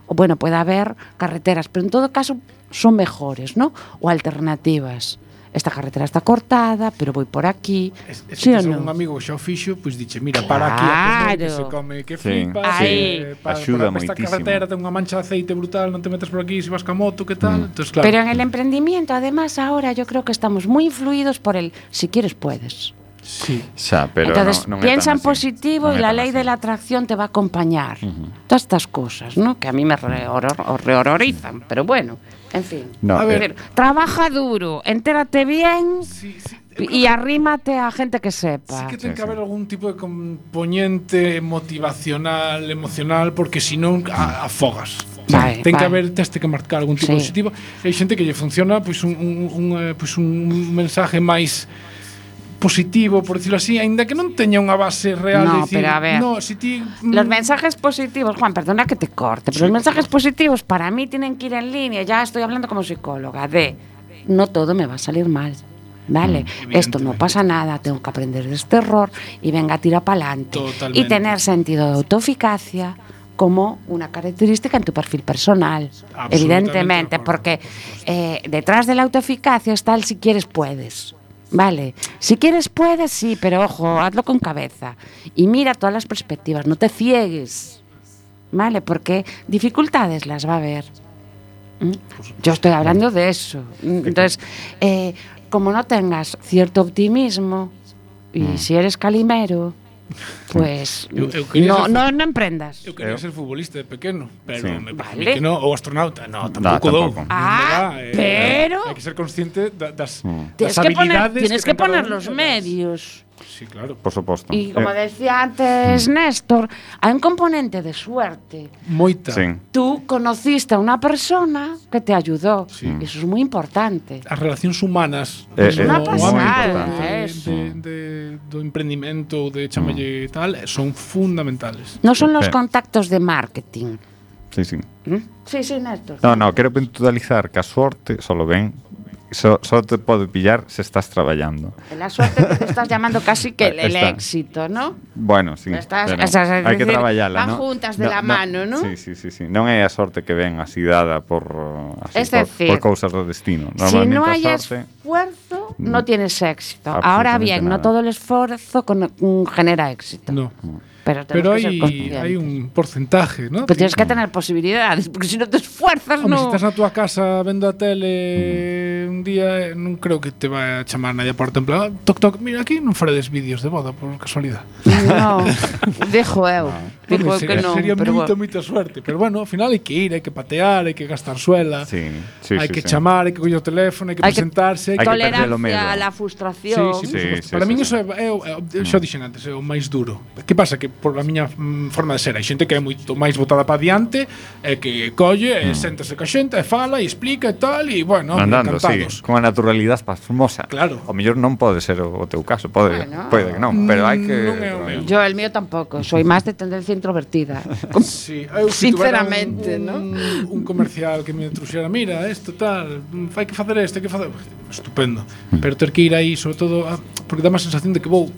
O bueno, puede haber carreteras, pero en todo caso son mejores, ¿no? O alternativas. esta carretera está cortada, pero voy por aquí. Es, es ¿sí que no? un amigo xa o fixo, pois pues, dixe, mira, claro. para aquí, a que se come, que sí. flipas, sí. eh, para, Ayuda para, esta carretera ten unha mancha de aceite brutal, non te metes por aquí, se vas ca moto, que tal? Mm. Entonces, claro. Pero en el emprendimiento, además, ahora yo creo que estamos muy influidos por el si quieres puedes. Sí. Xa, pero Entonces, non, non piensa en positivo non e la así. de la atracción te va a acompañar. Uh -huh. Todas estas cosas, ¿no? Que a mí me reororizan, pero bueno, En fin. No, a ver. Pero, trabaja duro, entérate bien. Sí, sí. Y arrímate a gente que sepa. Sí que tiene que haber algún tipo de componente motivacional, emocional, porque si no afogas. Vale, ten vale. que haber teste que marcar algún tipo sí. positivo. Hai xente que lle funciona pois un, un, un, pois un mensaje máis positivo, por decirlo así, aínda que non teña unha base real No, de decir, pero a ver. no, si ti mm, Los mensajes positivos, Juan, perdona que te corte, pero los mensajes positivos para mí tienen que ir en línea, ya estoy hablando como psicóloga, de no todo me va a salir mal. ¿Vale? Esto no pasa nada, tengo que aprender de este error y venga, tira para adelante. Y tener sentido de autoeficacia como una característica en tu perfil personal. Evidentemente, porque eh, detrás de la autoeficacia está el si quieres puedes. Vale, si quieres puedes, sí, pero ojo, hazlo con cabeza. Y mira todas las perspectivas, no te ciegues. Vale, porque dificultades las va a haber. ¿Mm? Yo estoy hablando de eso. Mm, Entonces, eh, como no tengas cierto optimismo y si eres calimero, Pues, eu, eu no, ser, no, no emprendas. Eu quería eu. ser futbolista de pequeno, pero sí. me vale. que no, ou astronauta, no, tampouco, tampouco. dou. Ah, da, eh, pero... Hai que ser consciente da, das, mm. das tienes habilidades que poner, Tienes que, que poner los medios. Sí, claro. Por suposto. E como eh, decía antes mm. Néstor, hai un componente de suerte. Moita. Sí. Tú conociste a unha persona que te ayudou. Sí. Eso é es moi importante. As relacións humanas. É eh, eh, unha pasada. Eh, de, de, de, do emprendimento, de chamalle mm. tal, son fundamentales. Non son os eh. contactos de marketing. Sí, sí. ¿Mm? Sí, sí, Néstor. No, no, quero puntualizar que a sorte só ven só, só te pode pillar se estás traballando. La suerte te estás llamando casi que el, el éxito, ¿no? Bueno, sí. Estás- pero o sea, es hai que decir, traballala, van ¿no? juntas de la mano, ¿no? Sí, sí, sí, sí. Non é a sorte que ven así dada por uh, así, Es por, decir, por cousas do destino. Si no hay a sorte esfuerzo, no Mm. tienes éxito. Ahora bien, no nada. todo el esfuerzo con- mm, genera éxito. No. Pero, Pero que hai, conscientes. hai un porcentaje, ¿no? Pero tienes que tener posibilidades, porque si no te esfuerzas, Home, no. se estás na túa casa vendo a tele un día non creo que te vai a chamar nadie a porta en plan, toc toc, mira aquí non faredes vídeos de boda por casualidade. No, dejo eu. Ah, no. Dijo bueno, que sería, non, sería pero moita, bueno. moita suerte, pero bueno, ao final hai que ir, hai que patear, hai que gastar suela. Sí, sí, hai sí, que sí. chamar, hai que coñer o teléfono, hai que hai presentarse, hai que tolerancia a la frustración. Sí, sí, sí, sí, para sí, min sí. iso é, é, é, dixen antes, é o máis duro. Que pasa que por a miña mm, forma de ser, hai xente que é moito máis botada para diante, é que colle, mm. séntase ca xente, e fala, e explica e tal, e bueno, Andando, sí, todos. Con a naturalidade pasmosa. Claro. O mellor non pode ser o, o teu caso, pode, bueno, pode que non, pero hai que... Non é o meu. Yo, el mío tampoco, soy máis de tendencia introvertida. sí, eu, Sinceramente, un, ¿no? Un, un comercial que me truxera, mira, isto tal, fai que facer este, que facer... Estupendo. Mm. Pero ter que ir aí, sobre todo, a, porque dá má sensación de que vou...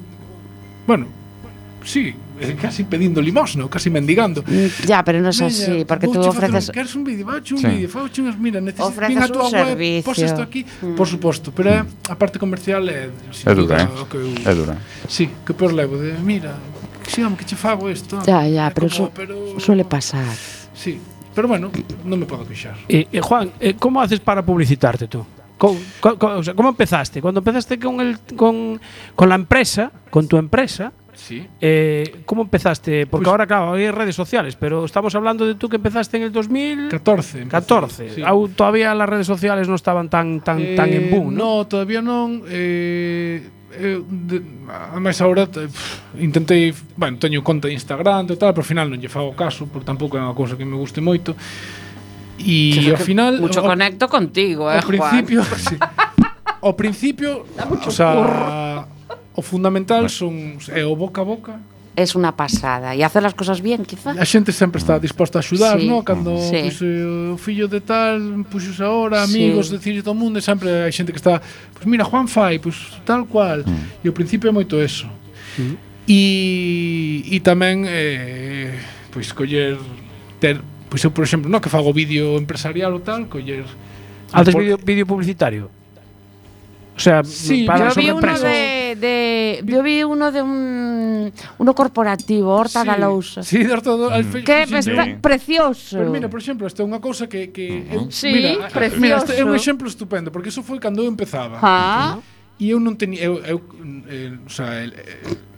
Bueno, sí, Eh, casi pedindo limosna, casi mendigando. Mm, ya, pero non é así, porque tú ofreces... Un, queres un vídeo, vouche un sí. vídeo, vouche unhas... Mira, necesitas... Ofreces a tua un web, servicio. Pos isto aquí, mm. por suposto, pero é, a parte comercial é... É dura, eh? Que eu, é dura. Sí, que peor levo, de, mira, si, home, que che fago isto. Ya, ya, pero, como, su, pero... suele pasar. Sí, pero bueno, non me podo queixar. E, eh, eh, Juan, eh, como haces para publicitarte tú? ¿Cómo, con, o sea, ¿Cómo empezaste? Cuando empezaste con, el, con, con la empresa, con tu empresa, Sí. Eh, ¿Cómo empezaste? Porque pues, ahora, claro, hay redes sociales, pero estamos hablando de tú que empezaste en el 2014. 14. 14. Sí. Aún todavía las redes sociales no estaban tan tan eh, tan en eh, boom. No, no todavía non. Eh, eh, de, ademais agora eh, pff, intentei, bueno, teño conta de Instagram e tal, pero ao final non lle fago caso, porque tampouco é unha cousa que me guste moito. E ao final mucho o, conecto contigo, eh, ao principio, sí. Ao principio, o sea, O fundamental son é o boca a boca es una pasada. E hacer as cosas bien, quizá. A xente sempre está disposta a axudar, sí. no? Cando sí. pues, eh, o fillo de tal puxos ahora, amigos, sí. decir todo o mundo, sempre hai xente que está, pues mira, Juan fai, pues tal cual. Mm. E o principio é moito eso. Mm. E, e tamén eh, pois pues, coller ter, pois pues, eu, por exemplo, no que fago vídeo empresarial ou tal, coller Antes vídeo, vídeo publicitario. O sea, sí, para sobre empresas. De de yo vi uno de un uno corporativo, Horta sí, da Lousa. Sí, de Horta al Lousa. Mm. Que sí, está sí. precioso. Pero mira, por exemplo, esta é unha cousa que que uh -huh. eu, sí, mira, precioso. mira, este é un exemplo estupendo, porque eso foi cando eu empezaba. Ah. E eu non tenía eu, eu, eu, o sea, eu,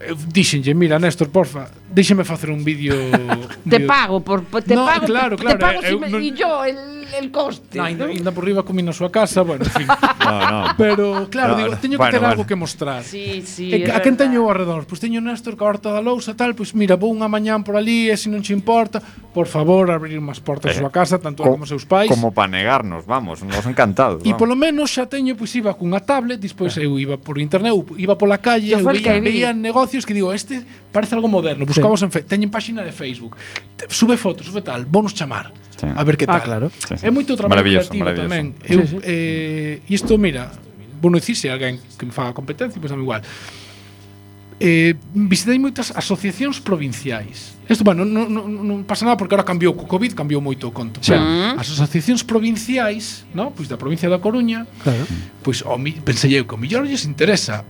eu dixenlle, mira, Néstor, porfa, déxeme facer un vídeo, un vídeo. Te pago por te no, pago. claro, claro, te pago eh, si me, non, y yo el el coste. No, ainda, ¿no? ainda por riba comí na súa casa, bueno, en fin. no, no. Pero claro, no, digo, no. teño que bueno, ter bueno. algo que mostrar. Sí, sí, e, a quen teño ao redor? Pois pues teño Néstor que horta da lousa tal, pois pues mira, vou unha mañán por ali e se non che importa, por favor, abrir máis portas eh, súa casa, tanto co, como seus pais. Como para negarnos, vamos, nos encantados. E polo menos xa teño, pois pues, iba cunha tablet, despois eh. eu iba por internet, iba pola calle, eu veía, veía negocios que digo, este parece algo moderno, buscamos sí. en teñen páxina de Facebook, sube fotos, sube tal, bonos chamar sí. a ver que ah, tal. Ah, claro. Sí, sí. É moito traballo maravilloso, creativo maravilloso. tamén. Eu, sí, sí. Eh, isto, mira, vou non dicir se alguén que me faga competencia, pois pues, igual. Eh, visitei moitas asociacións provinciais. Isto, bueno, non, non, non pasa nada porque ahora cambiou co Covid, cambiou moito o conto. Sí. as asociacións provinciais, no? pois da provincia da Coruña, claro. pois o, pensei eu que o millor lles interesa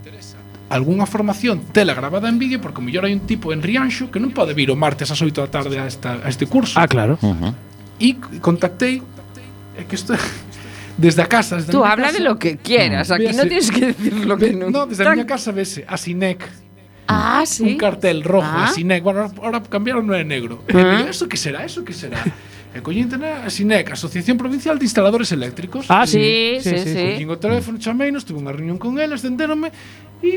algunha formación tela grabada en vídeo porque o mellor hai un tipo en Rianxo que non pode vir o martes ás 8 da tarde a, esta, a este curso. Ah, claro. Uh -huh. C- contactei é que isto desde a casa, desde Tú habla casa, de lo que quieras, aquí Véase- no tienes que decir lo que ve- no. no, desde a miña casa vese a Sinec Ah, sí. un cartel rojo Ah. a Sinec, bueno, ahora, ahora cambiaron no é negro. Ah. eso que será? Eso que será? E collí internet a Sinec, Asociación Provincial de Instaladores Eléctricos. Ah, Sí, sí, sí. Collín o teléfono, chameinos, tuve unha reunión con eles, atenderonme e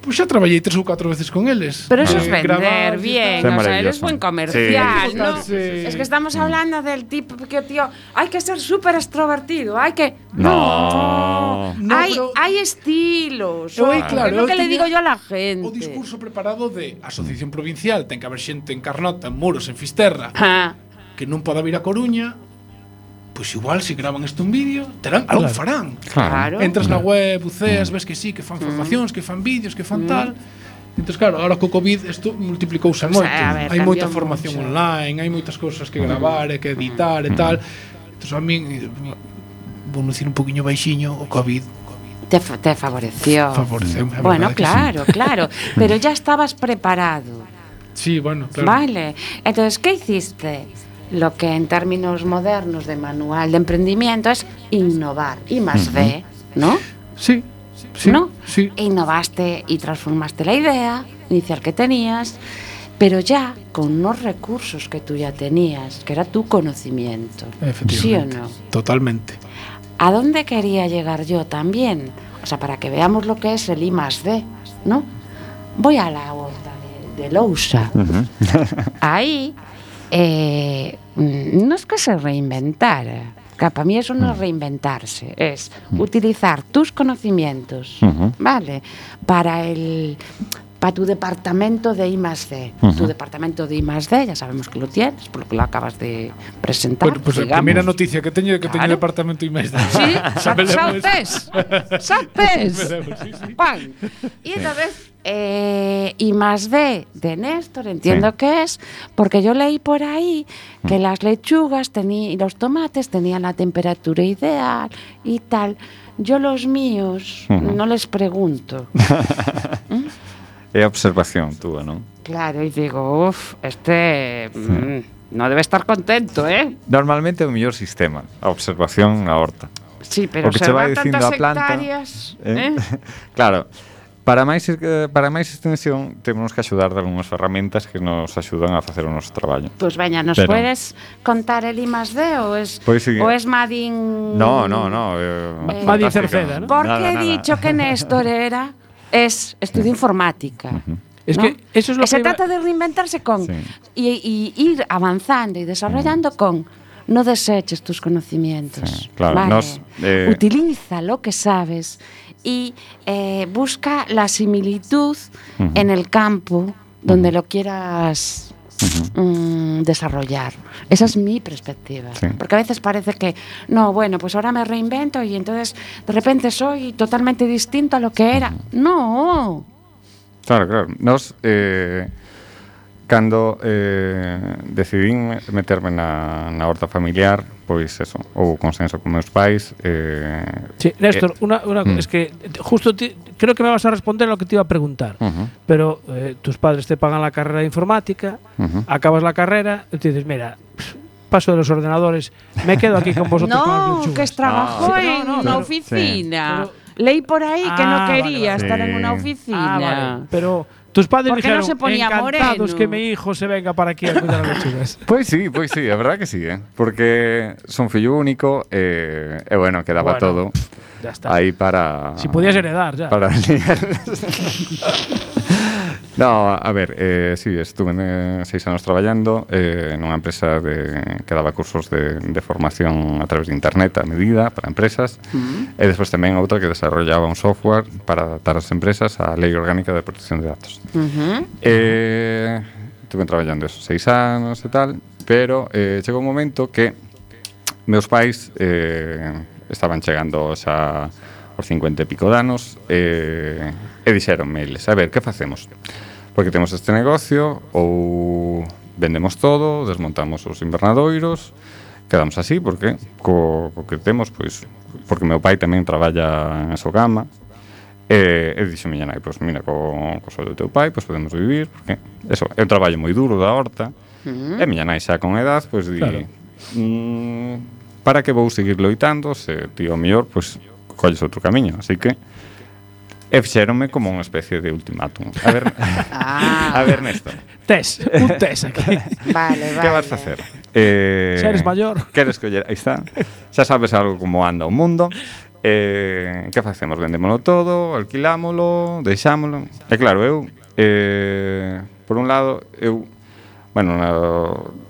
Pois pues xa traballei tres ou catro veces con eles. Pero eso eh, es eh, vender, bien, o sea, eres buen comercial, sí. ¿no? Sí. Es que estamos hablando del tipo que, tío, hay que ser súper extrovertido, hay que... No. no, hay, pero... hay estilos. Eu, claro, es lo que le digo yo a la gente. O discurso preparado de asociación provincial, ten que haber xente en Carnota, en Muros, en Fisterra, ah. que non poda vir a Coruña, pois igual se si graban isto un vídeo, terán, claro. algo farán. Claro. Entras na mm. web, buceas, mm. ves que sí, que fan mm. formacións, mm. que fan vídeos, que fan mm. tal. Entón, claro, ahora co Covid isto multiplicouse moito. Eh, o sea, ver, hai moita formación mucho. online, hai moitas cousas que gravar e que editar e tal. Entón, a min, vou dicir un poquinho baixiño, o Covid Te, te favoreció. favoreció bueno, claro, sí. claro. Pero ya estabas preparado. Sí, bueno, claro. Vale. Entonces, ¿qué hiciste? Lo que en términos modernos de manual de emprendimiento es innovar. Y más D, ¿no? Sí. Sí. ¿No? Sí. E innovaste y transformaste la idea inicial que tenías, pero ya con unos recursos que tú ya tenías, que era tu conocimiento. ¿Sí o no? Totalmente. ¿A dónde quería llegar yo también? O sea, para que veamos lo que es el I más D, ¿no? Voy a la huerta de, de Lousa. Ahí eh, mm, no es que se reinventara. que Para mí eso no es reinventarse, es utilizar tus conocimientos. ¿vale? Para el para tu departamento de I más D. Tu departamento de I más D, ya sabemos que lo tienes, por lo que lo acabas de presentar. Bueno, pues digamos. primeira noticia que é que Claro. departamento e máis Sí, Xa veremos. sabes, sabes. Sí, sí. Juan. Y entonces, eh, y más D de Néstor, entiendo Sí. que es, porque yo leí por ahí que las lechugas y los tomates tenían la temperatura ideal y tal. Yo los míos Ujú. no les pregunto. é a observación túa, non? Claro, e digo, uff, este... Mm, no debe estar contento, eh? Normalmente é o mellor sistema, a observación na horta. Sí, pero o que che vai dicindo a planta, hectáreas, eh? eh? claro, Para máis eh, para máis extensión temos que axudar de algunhas ferramentas que nos axudan a facer o noso traballo. Pois pues veña, nos Pero... podes contar el I más D ou es pues sí. o eh. es Madin No, no, no, eh, eh Madin Cerceda, ¿no? Porque nada, he nada. dicho que Néstor era es estudio informática. Es ¿no? que eso es lo Se que iba- trata de reinventarse con Sí. y, y ir avanzando y desarrollando con no deseches tus conocimientos. Sí, claro, ¿vale? nos, eh, Utiliza lo que sabes y eh, busca la similitud en el campo donde lo quieras uh -huh. mm, desarrollar. Esa es mi perspectiva. Sí. Porque a veces parece que, no, bueno, pues ahora me reinvento y entonces de repente soy totalmente distinto a lo que era. Uh -huh. No. Claro, claro. Nos, eh, cando eh, decidín meterme na, na horta familiar, pois eso, houve consenso con meus pais. Eh, sí, Néstor, eh, una, una, mm. es que justo ti, creo que me vas a responder lo que te iba a preguntar, uh -huh. pero eh, tus padres te pagan la carrera de informática, uh -huh. acabas la carrera y te dices, mira, paso de los ordenadores, me quedo aquí con vosotros. no, con que es trabajo ah, no, en no, no, una pero, oficina. Sí. Pero, Leí por ahí que no Ah, vale, quería vale. estar en Sí. una Ah, oficina. vale. Pero tus padres ¿Por qué no dijeron, se ponía encantados moreno? que mi hijo se venga para aquí a cuidar las lechugas. Pois sí, pois sí, a verdad que sí, eh? porque son fillo único e, e bueno, quedaba Bueno, todo Ya está. aí para... Si podías heredar ya. Para No, a ver, eh, sí, estuve eh, seis anos traballando eh, nunha empresa de, que daba cursos de, de formación a través de internet a medida para empresas uh -huh. e despois tamén outra que desarrollaba un software para adaptar as empresas á Lei Orgánica de Protección de Datos. Uh -huh. eh, estuve traballando esos seis anos e tal, pero eh, chegou un momento que meus pais eh, estaban chegando xa aos 50 e pico danos e eh, E dixeronme eles, a ver, que facemos? Porque temos este negocio ou vendemos todo, desmontamos os invernadoiros, quedamos así porque co, co que temos, pois, porque meu pai tamén traballa en Sogama, E, e dixo miña nai, pois mira, co, co soldo do teu pai, pois podemos vivir, porque eso, é un traballo moi duro da horta. E miña nai xa con edad, pois di, claro. mm, para que vou seguir loitando se ti ao mellor, pois colles outro camiño, así que E fixéronme como unha especie de ultimátum. A ver, ah. a ver Néstor. Tes, un tes aquí. vale, vale. Que vas a facer? Eh, Xa eres maior. Queres coller, aí está. Xa sabes algo como anda o mundo. Eh, que facemos? Vendémolo todo, alquilámolo, deixámolo. E eh, claro, eu, eh, por un lado, eu bueno, na,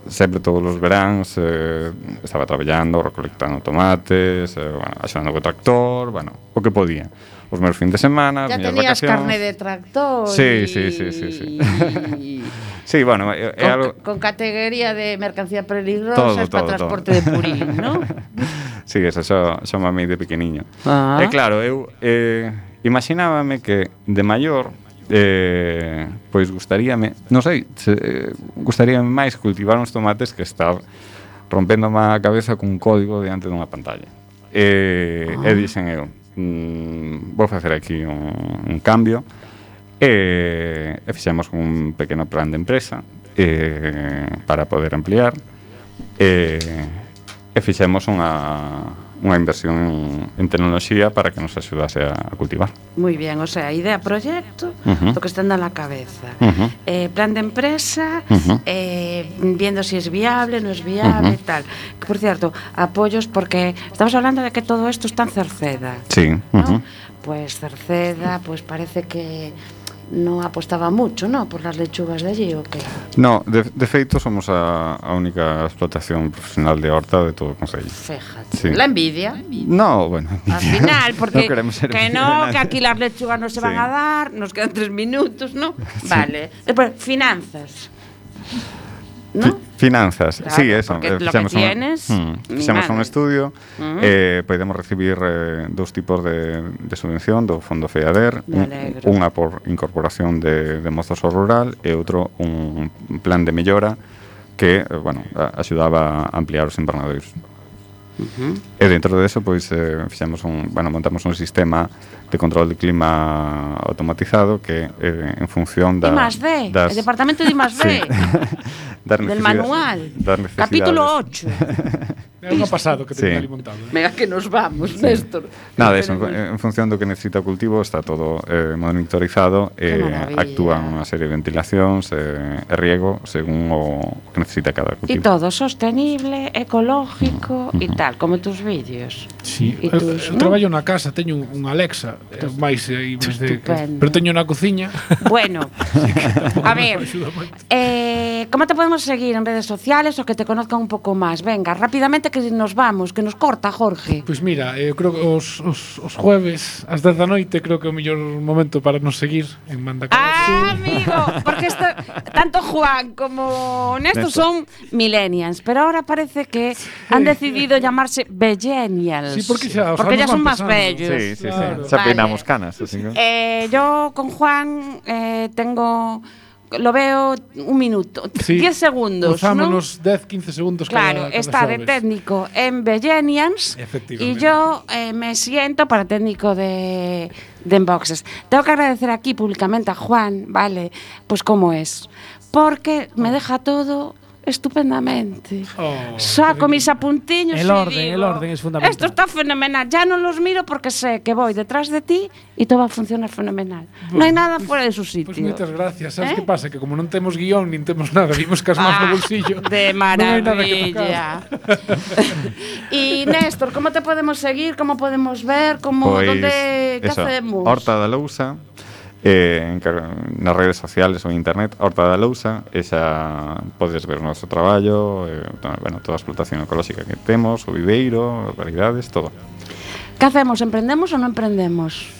sempre todos os veráns eh, estaba traballando, recolectando tomates, eh, bueno, axudando co tractor, bueno, o que podía. Os meus fins de semana, as miñas vacacións. Ya tenías carne de tractor. Sí, y... sí, sí, sí, sí. Sí, bueno, é, é algo... Con categoría de mercancía peligrosa todo, todo, para transporte todo. de purín, ¿no? sí, eso, xa, xa mamei de pequeniño. Ah. E claro, eu eh, imaginábame que de maior eh, pois gustaríame, non sei, se, eh, gustaríame máis cultivar uns tomates que estar rompendo a cabeza cun código diante dunha pantalla. Eh, e, ah. e dixen eu, mm, vou facer aquí un, un cambio, e, e fixemos un pequeno plan de empresa eh, para poder ampliar, e, e fixemos unha unha inversión en, en tecnoloxía para que nos axudase a, a cultivar. Moi bien, o sea, idea, proxecto, uh -huh. que está na cabeza. Uh -huh. eh, plan de empresa, uh -huh. eh, viendo se si es viable, non es viable, uh -huh. tal. Por cierto, apoyos, porque estamos hablando de que todo esto está en Cerceda. Sí. Uh -huh. ¿no? Pues Cerceda, pues parece que non apostaba mucho, non? Por as lechugas de allí, o que? No, de, de feito somos a, a única explotación profesional de horta de todo o Concello. Fíjate. Sí. La envidia. No, bueno. Al final, porque no queremos ser que no, que aquí las lechugas non se van sí. a dar, nos quedan tres minutos, non? Vale. Después, finanzas. ¿No? Finanzas, claro, sí, eso. Eh, lo que tienes, hmm, un, fixemos madre. un estudio, uh -huh. eh, podemos recibir eh, dos tipos de, de subvención do Fondo FEADER, un, unha por incorporación de, de mozos ao rural e outro un plan de mellora que, eh, bueno, a, axudaba a ampliar os invernadoiros. -huh. E dentro de eso, pois, eh, fixemos un, bueno, montamos un sistema de control de clima automatizado que eh, en función da... D, das... el departamento de I+D, sí. del manual, das capítulo 8. É unha pasado que teñen sí. ali montado. Eh? Mega que nos vamos, sí. Néstor. Nada, eso, en, en función do que necesita o cultivo está todo eh, monitorizado e eh, actúan unha serie de ventilacións eh, e riego según o que necesita cada cultivo. E todo sostenible, ecológico e uh -huh. tal, como tus vídeos. Sí, e eu, tus, eu, ¿no? traballo na casa, teño un Alexa, eh, máis, eh, máis de, pero teño na cociña. Bueno, a ver, eh, Eh, como te podemos seguir en redes sociales o que te conozcan un pouco máis? Venga, rapidamente que nos vamos, que nos corta, Jorge. Pois pues mira, eh, eu creo que os, os, os jueves ás 10 da noite creo que é o mellor momento para nos seguir en Manda Ah, amigo, porque esto, tanto Juan como Néstor Nesto. son millennials, pero ahora parece que han decidido llamarse Bellenials. Sí, porque xa, porque ya son máis bellos. Sí, sí, sí. Claro. Xa peinamos canas. Así que... eh, yo con Juan eh, tengo... lo veo un minuto, Sí. 10 segundos, ¿no? Usámonos 10, 15 segundos Claro, cada, cada está de técnico en Bellenians y yo eh, me siento para técnico de, de Enboxes. Tengo que agradecer aquí públicamente a Juan, ¿vale? Pues cómo es. Porque me deja todo estupendamente. Oh, Saco mis apuntiños El orden, digo, el orden es fundamental. Esto está fenomenal. Ya no los miro porque sé que voy detrás de ti e todo va a funcionar fenomenal. no non hai nada fuera de su sitio. Pues moitas gracias. Sabes ¿Eh? que pasa? Que como non temos guión, nin temos nada, vimos que máis ah, no bolsillo. De maravilla. E y Néstor, como te podemos seguir? Como podemos ver? Como, pues, donde, que facemos? Horta da Lousa eh, nas redes sociales ou internet Horta da Lousa e xa podes ver o noso traballo eh, bueno, toda a explotación ecolóxica que temos o viveiro, variedades, todo Que facemos? Emprendemos ou non emprendemos?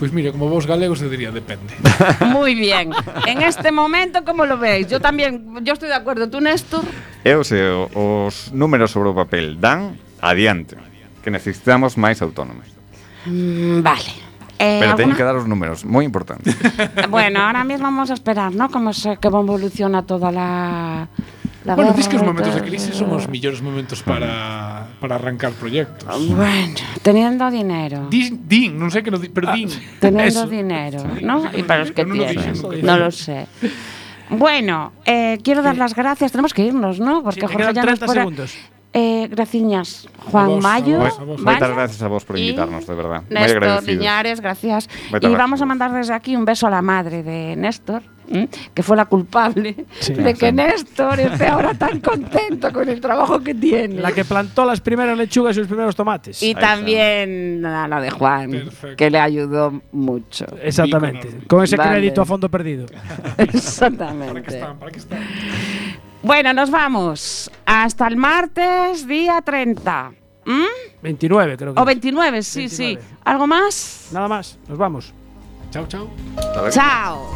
Pois mira, como vos galegos eu diría depende. Moi bien. En este momento como lo veis? Yo tamén, yo estou de acordo, tú Néstor? Eu sei, os números sobre o papel dan adiante, que necesitamos máis autónomos. Mm, vale. Eh, Pero ¿alguna- que dar os números, moi importante. Bueno, ahora mismo vamos a esperar, ¿no? Cómo se, cómo evoluciona toda la. la bueno, dis que os y momentos de crisis son os millores momentos para, para arrancar proyectos. Bueno, teniendo dinero. Din, din, non sei que no di, pero din. Teniendo Eso. dinero, ¿no? Y para los que No tienen. no lo dije. No lo sé. Bueno, eh, quiero dar las gracias. Tenemos que irnos, ¿no? Porque Sí, Jorge ya nos 30 pone- segundos. Eh, graciñas, Juan A vos, a Mayo. vos, a vos. ¿vale? Moitas gracias a vos por Y invitarnos, de verdad. Néstor. Liñares, gracias. Moitas y vamos a mandar desde aquí un beso a la madre de Néstor, ¿m? que fue la culpable Sí. de que Sí. Néstor esté ahora tan contento con el trabajo que tiene. La que plantó las primeras lechugas y los primeros tomates. y Ahí está. también a la de Juan, Perfecto. que le ayudó mucho. Exactamente. Con ese Vale. crédito a fondo perdido. Para que Exactamente. están, para que están. Bueno, nos vamos. Hasta el martes, día 30. ¿Mm? 29, creo que. O 29, sí, 29. sí. ¿Algo más? Nada más, nos vamos. Chao, chao. Chao.